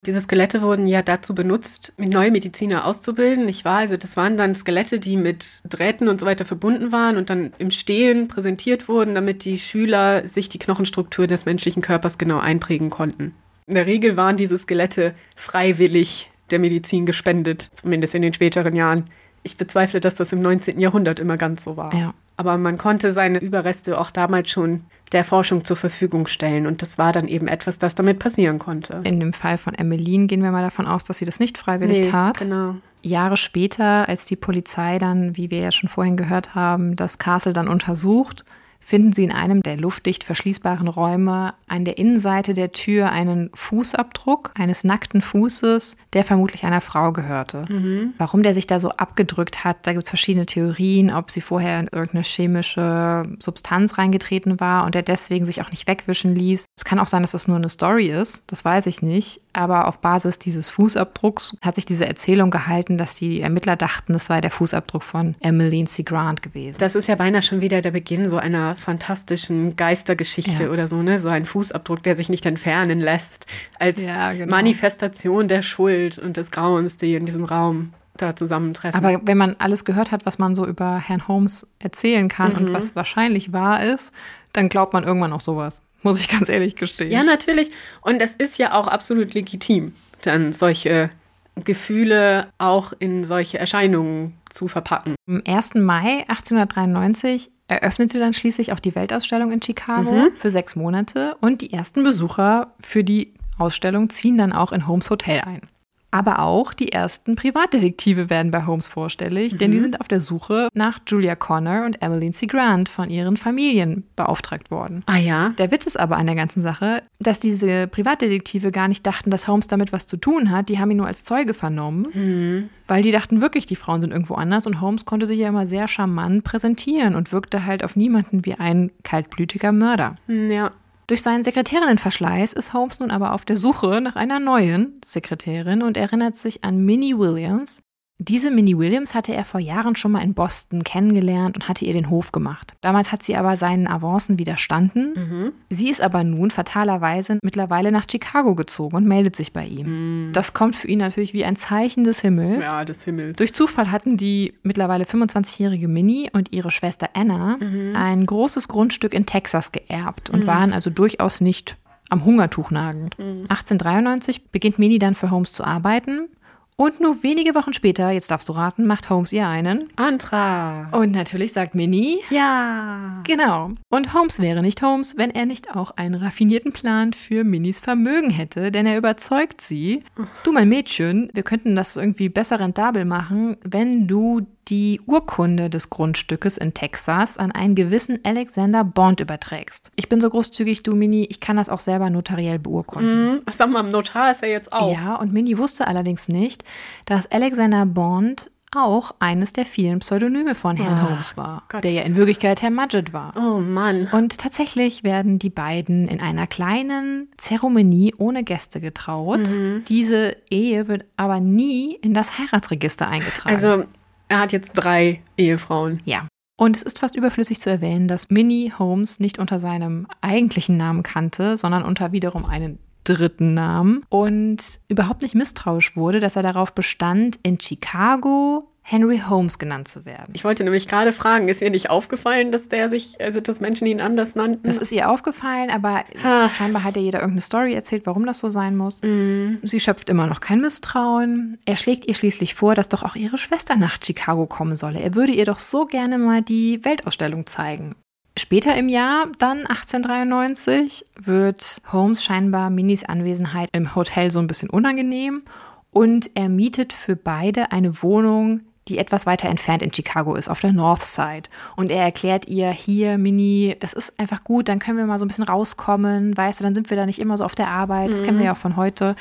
Diese Skelette wurden ja dazu benutzt, neue Mediziner auszubilden, nicht wahr? Also das waren dann Skelette, die mit Drähten und so weiter verbunden waren und dann im Stehen präsentiert wurden, damit die Schüler sich die Knochenstruktur des menschlichen Körpers genau einprägen konnten. In der Regel waren diese Skelette freiwillig der Medizin gespendet, zumindest in den späteren Jahren. Ich bezweifle, dass das im 19. Jahrhundert immer ganz so war. Ja. Aber man konnte seine Überreste auch damals schon der Forschung zur Verfügung stellen. Und das war dann eben etwas, das damit passieren konnte. In dem Fall von Emmeline gehen wir mal davon aus, dass sie das nicht freiwillig Nee, tat. Genau. Jahre später, als die Polizei dann, wie wir ja schon vorhin gehört haben, das Castle dann untersucht, finden sie in einem der luftdicht verschließbaren Räume an der Innenseite der Tür einen Fußabdruck eines nackten Fußes, der vermutlich einer Frau gehörte. Mhm. Warum der sich da so abgedrückt hat, da gibt es verschiedene Theorien, ob sie vorher in irgendeine chemische Substanz reingetreten war und er deswegen sich auch nicht wegwischen ließ. Es kann auch sein, dass das nur eine Story ist, das weiß ich nicht. Aber auf Basis dieses Fußabdrucks hat sich diese Erzählung gehalten, dass die Ermittler dachten, das sei der Fußabdruck von Emmeline C. Grant gewesen. Das ist ja beinahe schon wieder der Beginn so einer fantastischen Geistergeschichte Ja. oder so, ne? So ein Fußabdruck, der sich nicht entfernen lässt, als Ja, genau. Manifestation der Schuld und des Grauens, die in diesem Raum da zusammentreffen. Aber wenn man alles gehört hat, was man so über Herrn Holmes erzählen kann und was wahrscheinlich wahr ist, dann glaubt man irgendwann auch sowas. Muss ich ganz ehrlich gestehen. ja, natürlich. Und es ist ja auch absolut legitim, dann solche Gefühle auch in solche Erscheinungen zu verpacken. Am 1. Mai 1893 eröffnete dann schließlich auch die Weltausstellung in Chicago für sechs Monate und die ersten Besucher für die Ausstellung ziehen dann auch in Holmes Hotel ein. Aber auch die ersten Privatdetektive werden bei Holmes vorstellig, denn die sind auf der Suche nach Julia Connor und Emmeline C. Grant von ihren Familien beauftragt worden. Ah ja. Der Witz ist aber an der ganzen Sache, dass diese Privatdetektive gar nicht dachten, dass Holmes damit was zu tun hat. Die haben ihn nur als Zeuge vernommen, weil die dachten wirklich, die Frauen sind irgendwo anders und Holmes konnte sich ja immer sehr charmant präsentieren und wirkte halt auf niemanden wie ein kaltblütiger Mörder. Hm, Ja. Durch seinen Sekretärinnenverschleiß ist Holmes nun aber auf der Suche nach einer neuen Sekretärin und erinnert sich an Minnie Williams. Diese Minnie Williams hatte er vor Jahren schon mal in Boston kennengelernt und hatte ihr den Hof gemacht. Damals hat sie aber seinen Avancen widerstanden. Sie ist aber nun fatalerweise mittlerweile nach Chicago gezogen und meldet sich bei ihm. Das kommt für ihn natürlich wie ein Zeichen des Himmels. Ja, des Himmels. Durch Zufall hatten die mittlerweile 25-jährige Minnie und ihre Schwester Anna ein großes Grundstück in Texas geerbt und waren also durchaus nicht am Hungertuch nagend. 1893 beginnt Minnie dann für Holmes zu arbeiten und nur wenige Wochen später, jetzt darfst du raten, macht Holmes ihr einen. Antrag. Und natürlich sagt Minnie, Ja. Genau. Und Holmes wäre nicht Holmes, wenn er nicht auch einen raffinierten Plan für Minis Vermögen hätte, denn er überzeugt sie, du mein Mädchen, wir könnten das irgendwie besser rentabel machen, wenn du die Urkunde des Grundstückes in Texas an einen gewissen Alexander Bond überträgst. Ich bin so großzügig, du Mini, ich kann das auch selber notariell beurkunden. Hm, Sag mal, im Notar ist er jetzt auch. Ja, und Minnie wusste allerdings nicht, dass Alexander Bond auch eines der vielen Pseudonyme von Herrn Ah, Holmes war, Gott. der ja in Wirklichkeit Herr Mudgett war. Oh Mann. Und tatsächlich werden die beiden in einer kleinen Zeremonie ohne Gäste getraut. Mhm. Diese Ehe wird aber nie in das Heiratsregister eingetragen. Also, er hat jetzt drei Ehefrauen. ja. Und es ist fast überflüssig zu erwähnen, dass Minnie Holmes nicht unter seinem eigentlichen Namen kannte, sondern unter wiederum einen dritten Namen und überhaupt nicht misstrauisch wurde, dass er darauf bestand, in Chicago Henry Holmes genannt zu werden. Ich wollte nämlich gerade fragen, ist ihr nicht aufgefallen, dass der sich, also dass Menschen ihn anders nannten? Das ist ihr aufgefallen, aber Ha. scheinbar hat ja jeder irgendeine Story erzählt, warum das so sein muss. Mhm. Sie schöpft immer noch kein Misstrauen. Er schlägt ihr schließlich vor, dass doch auch ihre Schwester nach Chicago kommen solle. Er würde ihr doch so gerne mal die Weltausstellung zeigen. Später im Jahr, dann 1893, wird Holmes scheinbar Minis Anwesenheit im Hotel so ein bisschen unangenehm und er mietet für beide eine Wohnung, die etwas weiter entfernt in Chicago ist, auf der North Side. Und er erklärt ihr, hier, Mini, das ist einfach gut, dann können wir mal so ein bisschen rauskommen, weißt du, dann sind wir da nicht immer so auf der Arbeit, das kennen wir ja auch von heute.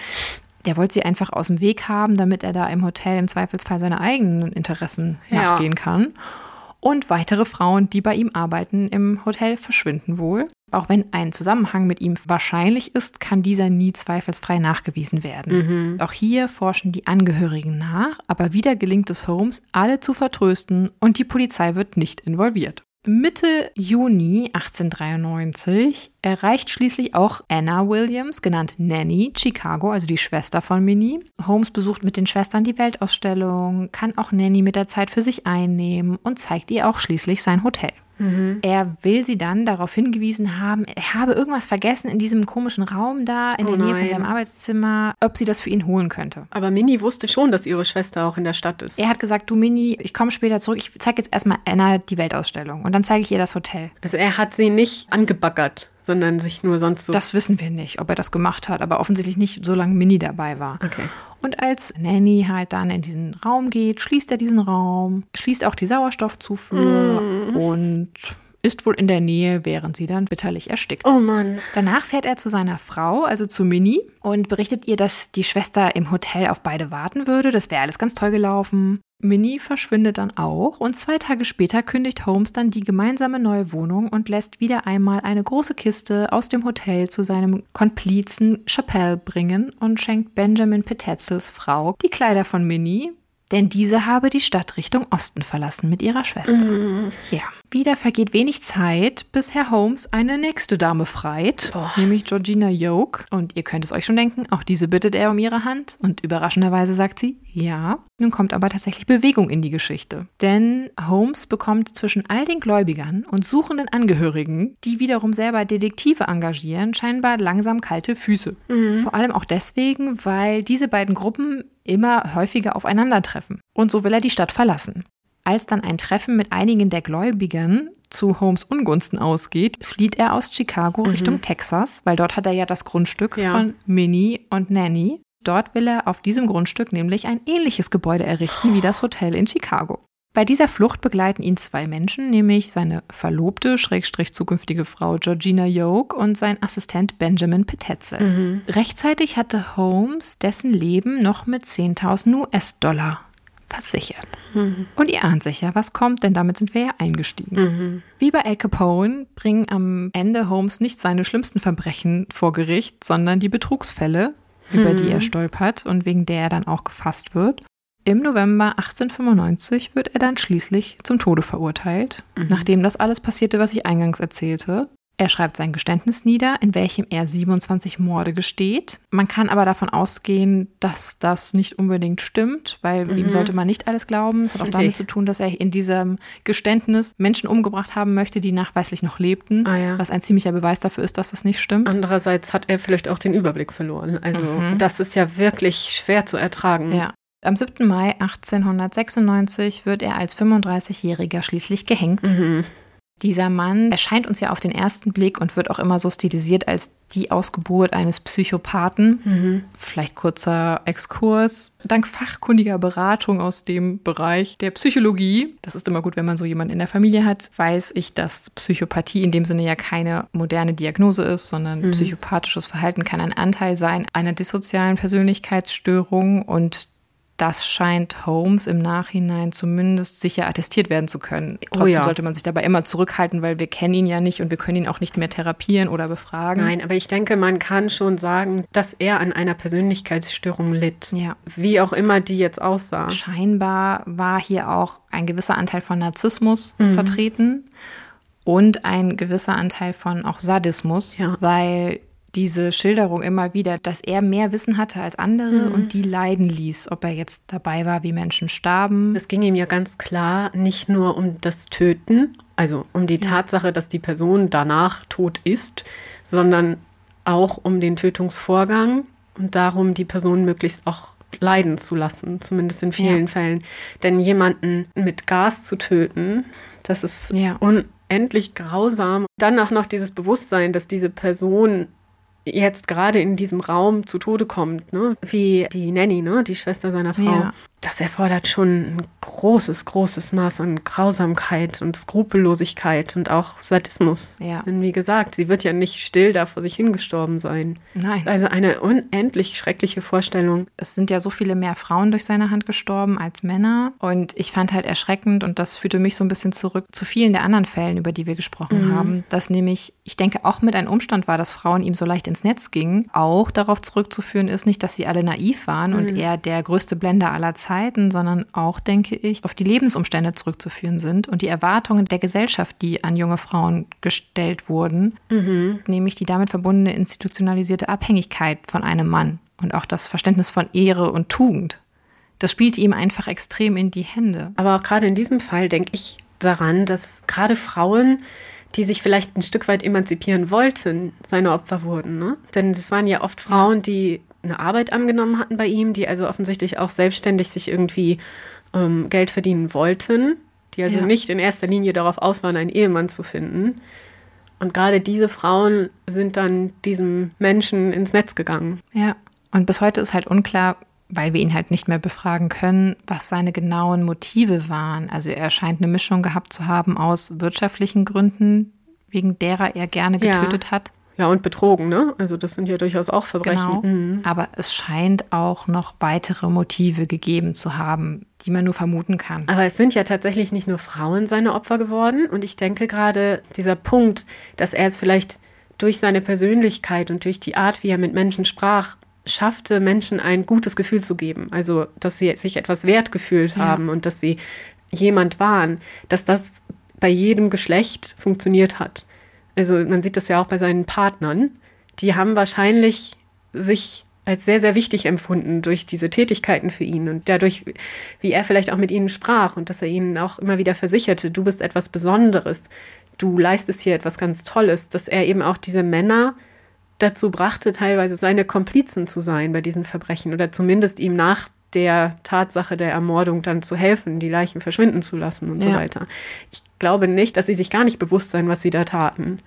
Der wollte sie einfach aus dem Weg haben, damit er da im Hotel im Zweifelsfall seine eigenen Interessen Ja. nachgehen kann. Und weitere Frauen, die bei ihm arbeiten im Hotel, verschwinden wohl. Auch wenn ein Zusammenhang mit ihm wahrscheinlich ist, kann dieser nie zweifelsfrei nachgewiesen werden. Auch hier forschen die Angehörigen nach, aber wieder gelingt es Holmes, alle zu vertrösten und die Polizei wird nicht involviert. Mitte Juni 1893 erreicht schließlich auch Anna Williams, genannt Nanny, Chicago, also die Schwester von Minnie. Holmes besucht mit den Schwestern die Weltausstellung, kann auch Nanny mit der Zeit für sich einnehmen und zeigt ihr auch schließlich sein Hotel. Er will sie dann darauf hingewiesen haben, er habe irgendwas vergessen in diesem komischen Raum da in Oh der Nähe von nein. seinem Arbeitszimmer, ob sie das für ihn holen könnte. Aber Minnie wusste schon, dass ihre Schwester auch in der Stadt ist. Er hat gesagt, du Mini, ich komme später zurück, ich zeige jetzt erstmal Anna die Weltausstellung und dann zeige ich ihr das Hotel. Also er hat sie nicht angebaggert, sondern sich nur sonst so. Das wissen wir nicht, ob er das gemacht hat, aber offensichtlich nicht, solange Minnie dabei war. Okay. Und als Nanny halt dann in diesen Raum geht, schließt er diesen Raum, schließt auch die Sauerstoffzufuhr und ist wohl in der Nähe, während sie dann bitterlich erstickt. Oh Mann. Danach fährt er zu seiner Frau, also zu Minnie, und berichtet ihr, dass die Schwester im Hotel auf beide warten würde. Das wäre alles ganz toll gelaufen. Minnie verschwindet dann auch und zwei Tage später kündigt Holmes dann die gemeinsame neue Wohnung und lässt wieder einmal eine große Kiste aus dem Hotel zu seinem Komplizen Chappelle bringen und schenkt Benjamin Petetzels Frau die Kleider von Minnie, denn diese habe die Stadt Richtung Osten verlassen mit ihrer Schwester. Mhm. Ja. Wieder vergeht wenig Zeit, bis Herr Holmes eine nächste Dame freit, Boah. nämlich Georgina Yoke. Und ihr könnt es euch schon denken, auch diese bittet er um ihre Hand. Und überraschenderweise sagt sie, ja. Nun kommt aber tatsächlich Bewegung in die Geschichte. Denn Holmes bekommt zwischen all den Gläubigern und suchenden Angehörigen, die wiederum selber Detektive engagieren, scheinbar langsam kalte Füße. Vor allem auch deswegen, weil diese beiden Gruppen immer häufiger aufeinandertreffen. Und so will er die Stadt verlassen. Als dann ein Treffen mit einigen der Gläubigern zu Holmes Ungunsten ausgeht, flieht er aus Chicago Richtung Texas, weil dort hat er ja das Grundstück Ja. von Minnie und Nanny. Dort will er auf diesem Grundstück nämlich ein ähnliches Gebäude errichten wie das Hotel in Chicago. Bei dieser Flucht begleiten ihn zwei Menschen, nämlich seine Verlobte, Schrägstrich zukünftige Frau Georgina Yoke und sein Assistent Benjamin Petetzel. Rechtzeitig hatte Holmes dessen Leben noch mit 10.000 US-Dollar versichert. Und ihr ahnt sicher, was kommt, denn damit sind wir ja eingestiegen. Wie bei Al Capone bringen am Ende Holmes nicht seine schlimmsten Verbrechen vor Gericht, sondern die Betrugsfälle, über die er stolpert und wegen der er dann auch gefasst wird. Im November 1895 wird er dann schließlich zum Tode verurteilt, nachdem das alles passierte, was ich eingangs erzählte. Er schreibt sein Geständnis nieder, in welchem er 27 Morde gesteht. Man kann aber davon ausgehen, dass das nicht unbedingt stimmt, weil ihm sollte man nicht alles glauben. Es hat auch Nee. damit zu tun, dass er in diesem Geständnis Menschen umgebracht haben möchte, die nachweislich noch lebten, Ah ja. was ein ziemlicher Beweis dafür ist, dass das nicht stimmt. Andererseits hat er vielleicht auch den Überblick verloren. Also das ist ja wirklich schwer zu ertragen. Ja. Am 7. Mai 1896 wird er als 35-Jähriger schließlich gehängt. Dieser Mann erscheint uns ja auf den ersten Blick und wird auch immer so stilisiert als die Ausgeburt eines Psychopathen. Vielleicht kurzer Exkurs. Dank fachkundiger Beratung aus dem Bereich der Psychologie, das ist immer gut, wenn man so jemanden in der Familie hat, weiß ich, dass Psychopathie in dem Sinne ja keine moderne Diagnose ist, sondern psychopathisches Verhalten kann ein Anteil sein einer dissozialen Persönlichkeitsstörung und das scheint Holmes im Nachhinein zumindest sicher attestiert werden zu können. Oh Trotzdem ja. sollte man sich dabei immer zurückhalten, weil wir kennen ihn ja nicht und wir können ihn auch nicht mehr therapieren oder befragen. Nein, aber ich denke, man kann schon sagen, dass er an einer Persönlichkeitsstörung litt. Ja. Wie auch immer die jetzt aussah. Scheinbar war hier auch ein gewisser Anteil von Narzissmus Mhm. vertreten und ein gewisser Anteil von auch Sadismus, Ja. weil diese Schilderung immer wieder, dass er mehr Wissen hatte als andere Mhm. und die leiden ließ, ob er jetzt dabei war, wie Menschen starben. Es ging ihm ja ganz klar nicht nur um das Töten, also um die Tatsache, dass die Person danach tot ist, sondern auch um den Tötungsvorgang und darum, die Person möglichst auch leiden zu lassen, zumindest in vielen Ja. Fällen. Denn jemanden mit Gas zu töten, das ist Ja. unendlich grausam. Dann auch noch dieses Bewusstsein, dass diese Person jetzt gerade in diesem Raum zu Tode kommt, ne? wie die Nanny, ne? die Schwester seiner Frau. Ja. Das erfordert schon ein großes, großes Maß an Grausamkeit und Skrupellosigkeit und auch Sadismus. Ja. Denn wie gesagt, sie wird ja nicht still da vor sich hingestorben sein. Nein. Also eine unendlich schreckliche Vorstellung. es sind ja so viele mehr Frauen durch seine Hand gestorben als Männer. Und ich fand halt erschreckend, und das führte mich so ein bisschen zurück zu vielen der anderen Fällen, über die wir gesprochen haben, dass nämlich, ich denke, auch mit einem Umstand war, dass Frauen ihm so leicht ins Netz gingen, auch darauf zurückzuführen ist, nicht, dass sie alle naiv waren und er der größte Blender aller Zeiten, sondern auch, denke ich, auf die Lebensumstände zurückzuführen sind und die Erwartungen der Gesellschaft, die an junge Frauen gestellt wurden, nämlich die damit verbundene institutionalisierte Abhängigkeit von einem Mann und auch das Verständnis von Ehre und Tugend. Das spielte ihm einfach extrem in die Hände. Aber auch gerade in diesem Fall denke ich daran, dass gerade Frauen, die sich vielleicht ein Stück weit emanzipieren wollten, seine Opfer wurden. Ne? Denn es waren ja oft Frauen, die eine Arbeit angenommen hatten bei ihm, die also offensichtlich auch selbstständig sich irgendwie ähm, Geld verdienen wollten, die also Ja. nicht in erster Linie darauf aus waren, einen Ehemann zu finden. Und gerade diese Frauen sind dann diesem Menschen ins Netz gegangen. Ja. Und bis heute ist halt unklar, weil wir ihn halt nicht mehr befragen können, was seine genauen Motive waren. Also er scheint eine Mischung gehabt zu haben aus wirtschaftlichen Gründen, wegen derer er gerne getötet ja. hat. Ja, und betrogen, ne? Also das sind ja durchaus auch Verbrechen. Genau. Mhm. Aber es scheint auch noch weitere Motive gegeben zu haben, die man nur vermuten kann. Aber es sind ja tatsächlich nicht nur Frauen seine Opfer geworden. Und ich denke gerade dieser Punkt, dass er es vielleicht durch seine Persönlichkeit und durch die Art, wie er mit Menschen sprach, schaffte, Menschen ein gutes Gefühl zu geben. Also, dass sie sich etwas wert gefühlt haben ja. und dass sie jemand waren, dass das bei jedem Geschlecht funktioniert hat. Also, man sieht das ja auch bei seinen Partnern. Die haben wahrscheinlich sich als sehr, sehr wichtig empfunden durch diese Tätigkeiten für ihn und dadurch, wie er vielleicht auch mit ihnen sprach und dass er ihnen auch immer wieder versicherte, du bist etwas Besonderes, du leistest hier etwas ganz Tolles, dass er eben auch diese Männer dazu brachte, teilweise seine Komplizen zu sein bei diesen Verbrechen oder zumindest ihm nach der Tatsache der Ermordung dann zu helfen, die Leichen verschwinden zu lassen und ja. so weiter. Ich glaube nicht, dass sie sich gar nicht bewusst sein, was sie da taten.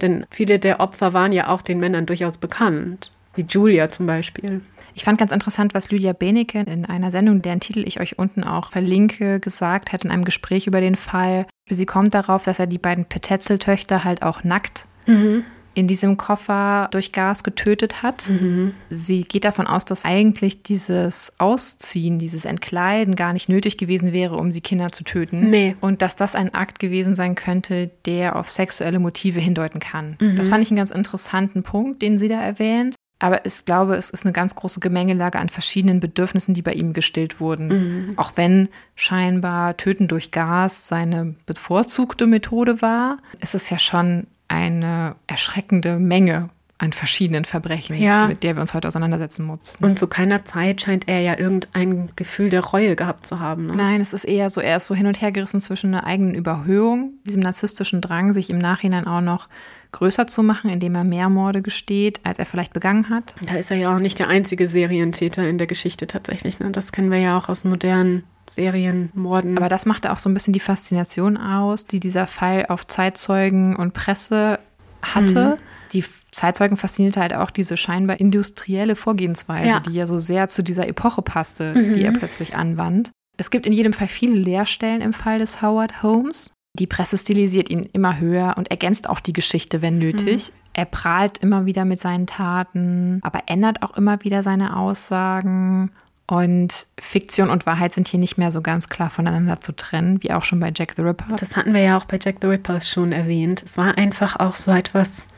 Denn viele der Opfer waren ja auch den Männern durchaus bekannt, wie Julia zum Beispiel. Ich fand ganz interessant, was Lydia Benecke in einer Sendung, deren Titel ich euch unten auch verlinke, gesagt hat in einem Gespräch über den Fall. Sie kommt darauf, dass er die beiden Petetzel-Töchter halt auch nackt mhm in diesem Koffer durch Gas getötet hat. Mhm. Sie geht davon aus, dass eigentlich dieses Ausziehen, dieses Entkleiden gar nicht nötig gewesen wäre, um die Kinder zu töten. Nee. Und dass das ein Akt gewesen sein könnte, der auf sexuelle Motive hindeuten kann. Mhm. Das fand ich einen ganz interessanten Punkt, den sie da erwähnt. Aber ich glaube, es ist eine ganz große Gemengelage an verschiedenen Bedürfnissen, die bei ihm gestillt wurden. Mhm. Auch wenn scheinbar Töten durch Gas seine bevorzugte Methode war, ist es ja schon eine erschreckende Menge an verschiedenen Verbrechen, ja. mit der wir uns heute auseinandersetzen mussten. Und zu keiner Zeit scheint er ja irgendein Gefühl der Reue gehabt zu haben. Ne? Nein, es ist eher so, er ist so hin und her gerissen zwischen einer eigenen Überhöhung, diesem narzisstischen Drang, sich im Nachhinein auch noch größer zu machen, indem er mehr Morde gesteht, als er vielleicht begangen hat. Da ist er ja auch nicht der einzige Serientäter in der Geschichte tatsächlich. Ne? Das kennen wir ja auch aus modernen Serienmorden. Aber das machte auch so ein bisschen die Faszination aus, die dieser Fall auf Zeitzeugen und Presse hatte. Mhm. Die Zeitzeugen faszinierte halt auch diese scheinbar industrielle Vorgehensweise, ja. die ja so sehr zu dieser Epoche passte, mhm. die er plötzlich anwand. Es gibt in jedem Fall viele Leerstellen im Fall des Howard Holmes. Die Presse stilisiert ihn immer höher und ergänzt auch die Geschichte, wenn nötig. Mhm. Er prahlt immer wieder mit seinen Taten, aber ändert auch immer wieder seine Aussagen und Fiktion und Wahrheit sind hier nicht mehr so ganz klar voneinander zu trennen, wie auch schon bei Jack the Ripper. Das hatten wir ja auch bei Jack the Ripper schon erwähnt. Es war einfach auch so etwas,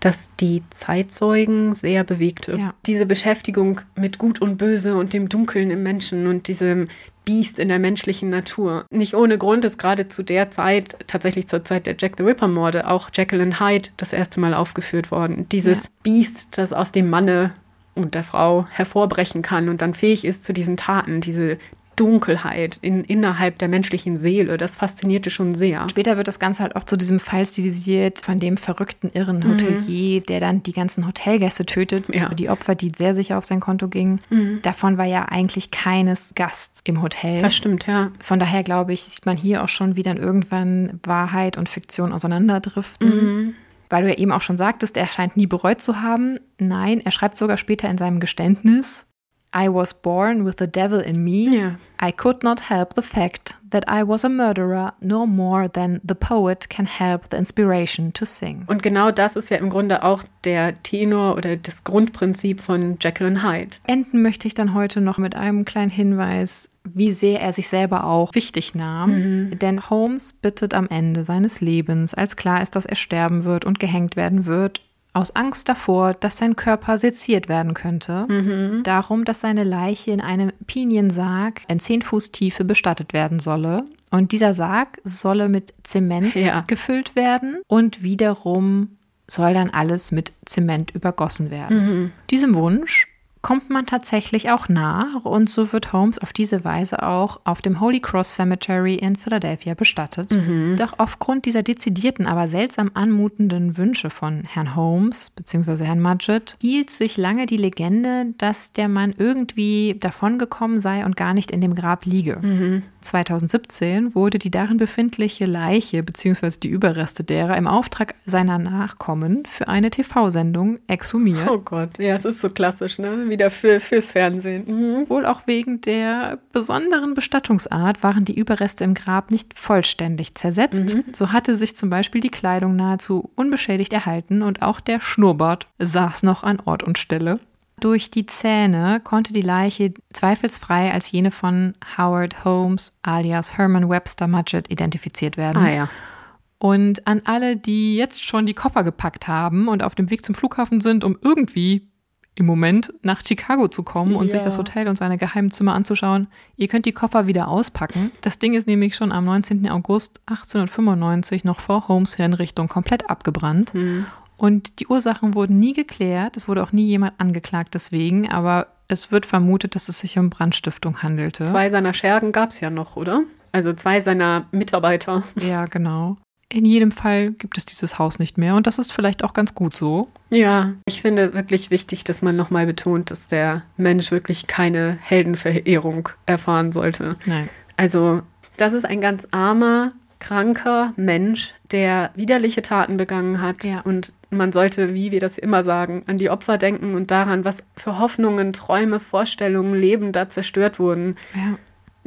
das die Zeitzeugen sehr bewegte. Ja. Diese Beschäftigung mit Gut und Böse und dem Dunkeln im Menschen und diesem Biest in der menschlichen Natur. Nicht ohne Grund ist gerade zu der Zeit, tatsächlich zur Zeit der Jack the Ripper-Morde, auch Jekyll and Hyde das erste Mal aufgeführt worden. Dieses ja. Biest, das aus dem Manne und der Frau hervorbrechen kann und dann fähig ist zu diesen Taten, diese Dunkelheit in, innerhalb der menschlichen Seele. Das faszinierte schon sehr. Später wird das Ganze halt auch zu diesem Fall stilisiert von dem verrückten, irren mhm. Hotelier, mhm. der dann die ganzen Hotelgäste tötet. Ja. Die Opfer, die sehr sicher auf sein Konto gingen. Mhm. Davon war ja eigentlich keines Gast im Hotel. Das stimmt, ja. Von daher glaube ich, sieht man hier auch schon, wie dann irgendwann Wahrheit und Fiktion auseinanderdriften. Mhm. Weil du ja eben auch schon sagtest, er scheint nie bereut zu haben. Nein, er schreibt sogar später in seinem Geständnis, I was born with the devil in me. Yeah. I could not help the fact that I was a murderer no more than the poet can help the inspiration to sing. Und genau das ist ja im Grunde auch der Tenor oder das Grundprinzip von Jekyll and Hyde. Enden möchte ich dann heute noch mit einem kleinen Hinweis wie sehr er sich selber auch wichtig nahm. Mhm. Denn Holmes bittet am Ende seines Lebens, als klar ist, dass er sterben wird und gehängt werden wird, aus Angst davor, dass sein Körper seziert werden könnte, mhm. darum, dass seine Leiche in einem Piniensarg in 10 Fuß Tiefe bestattet werden solle. Und dieser Sarg solle mit Zement ja. gefüllt werden und wiederum soll dann alles mit Zement übergossen werden. Mhm. Diesem Wunsch kommt man tatsächlich auch nach und so wird Holmes auf diese Weise auch auf dem Holy Cross Cemetery in Philadelphia bestattet. Mhm. Doch aufgrund dieser dezidierten, aber seltsam anmutenden Wünsche von Herrn Holmes bzw. Herrn Mudgett hielt sich lange die Legende, dass der Mann irgendwie davongekommen sei und gar nicht in dem Grab liege. Mhm. 2017 wurde die darin befindliche Leiche bzw. die Überreste derer im Auftrag seiner Nachkommen für eine TV-Sendung exhumiert. Oh Gott, ja, es ist so klassisch, ne? wie wieder für, fürs Fernsehen. Mhm. Wohl auch wegen der besonderen Bestattungsart waren die Überreste im Grab nicht vollständig zersetzt. Mhm. So hatte sich zum Beispiel die Kleidung nahezu unbeschädigt erhalten und auch der Schnurrbart saß noch an Ort und Stelle. Durch die Zähne konnte die Leiche zweifelsfrei als jene von Howard Holmes alias Herman Webster Mudgett identifiziert werden. Ah ja. Und an alle, die jetzt schon die Koffer gepackt haben und auf dem Weg zum Flughafen sind, um irgendwie im Moment nach Chicago zu kommen und ja. sich das Hotel und seine geheimen Zimmer anzuschauen. Ihr könnt die Koffer wieder auspacken. Das Ding ist nämlich schon am 19. August 1895 noch vor Holmes Hinrichtung komplett abgebrannt. Mhm. Und die Ursachen wurden nie geklärt. Es wurde auch nie jemand angeklagt deswegen, aber es wird vermutet, dass es sich um Brandstiftung handelte. Zwei seiner Schergen gab es ja noch, oder? Also zwei seiner Mitarbeiter. Ja, genau. In jedem Fall gibt es dieses Haus nicht mehr und das ist vielleicht auch ganz gut so. Ja, ich finde wirklich wichtig, dass man nochmal betont, dass der Mensch wirklich keine Heldenverehrung erfahren sollte. Nein. Also, das ist ein ganz armer, kranker Mensch, der widerliche Taten begangen hat. Ja. Und man sollte, wie wir das immer sagen, an die Opfer denken und daran, was für Hoffnungen, Träume, Vorstellungen, Leben da zerstört wurden. Ja.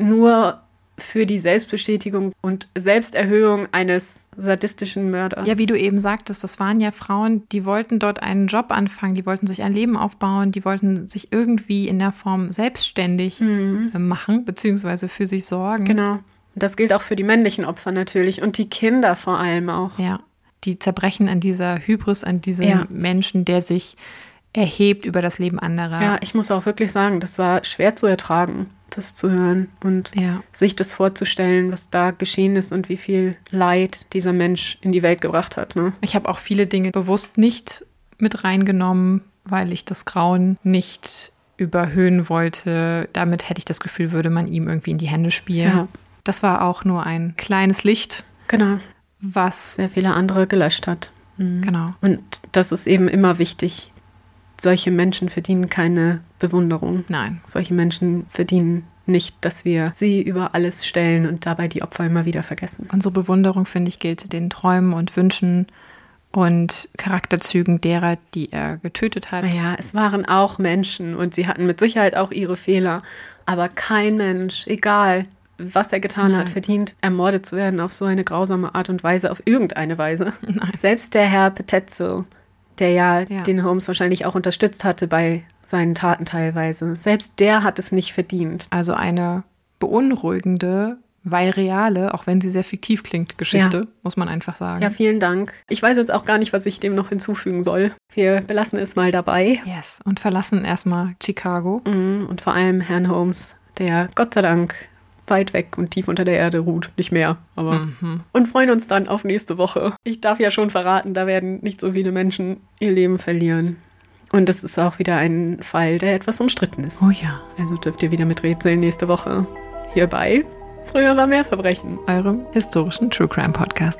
Nur für die Selbstbestätigung und Selbsterhöhung eines sadistischen Mörders. Ja, wie du eben sagtest, das waren ja Frauen, die wollten dort einen Job anfangen, die wollten sich ein Leben aufbauen, die wollten sich irgendwie in der Form selbstständig mhm. machen, beziehungsweise für sich sorgen. Genau. Das gilt auch für die männlichen Opfer natürlich und die Kinder vor allem auch. Ja, die zerbrechen an dieser Hybris, an diesem ja. Menschen, der sich erhebt über das Leben anderer. Ja, ich muss auch wirklich sagen, das war schwer zu ertragen, das zu hören und ja. sich das vorzustellen, was da geschehen ist und wie viel Leid dieser Mensch in die Welt gebracht hat. Ne? Ich habe auch viele Dinge bewusst nicht mit reingenommen, weil ich das Grauen nicht überhöhen wollte. Damit hätte ich das Gefühl, würde man ihm irgendwie in die Hände spielen. Ja. Das war auch nur ein kleines Licht. Genau. Was sehr viele andere gelöscht hat. Mhm. Genau. Und das ist eben immer wichtig. Solche Menschen verdienen keine Bewunderung. Nein. Solche Menschen verdienen nicht, dass wir sie über alles stellen und dabei die Opfer immer wieder vergessen. Unsere Bewunderung, finde ich, gilt den Träumen und Wünschen und Charakterzügen derer, die er getötet hat. Naja, es waren auch Menschen und sie hatten mit Sicherheit auch ihre Fehler. Aber kein Mensch, egal was er getan Nein. hat, verdient, ermordet zu werden auf so eine grausame Art und Weise, auf irgendeine Weise. Nein. Selbst der Herr Petetzel, der ja, ja, den Holmes wahrscheinlich auch unterstützt hatte bei seinen Taten teilweise, selbst der hat es nicht verdient. Also eine beunruhigende, weil reale, auch wenn sie sehr fiktiv klingt, Geschichte, ja. muss man einfach sagen. Ja, vielen Dank. Ich weiß jetzt auch gar nicht, was ich dem noch hinzufügen soll. Wir belassen es mal dabei. Yes, und verlassen erstmal Chicago. Mhm, und vor allem Herrn Holmes, der Gott sei Dank weit weg und tief unter der Erde ruht. Nicht mehr, aber. Mhm. Und freuen uns dann auf nächste Woche. Ich darf ja schon verraten, da werden nicht so viele Menschen ihr Leben verlieren. Und das ist auch wieder ein Fall, der etwas umstritten ist. Oh ja. Also dürft ihr wieder mit rätseln nächste Woche hierbei. Früher war mehr Verbrechen. Eurem historischen True Crime Podcast.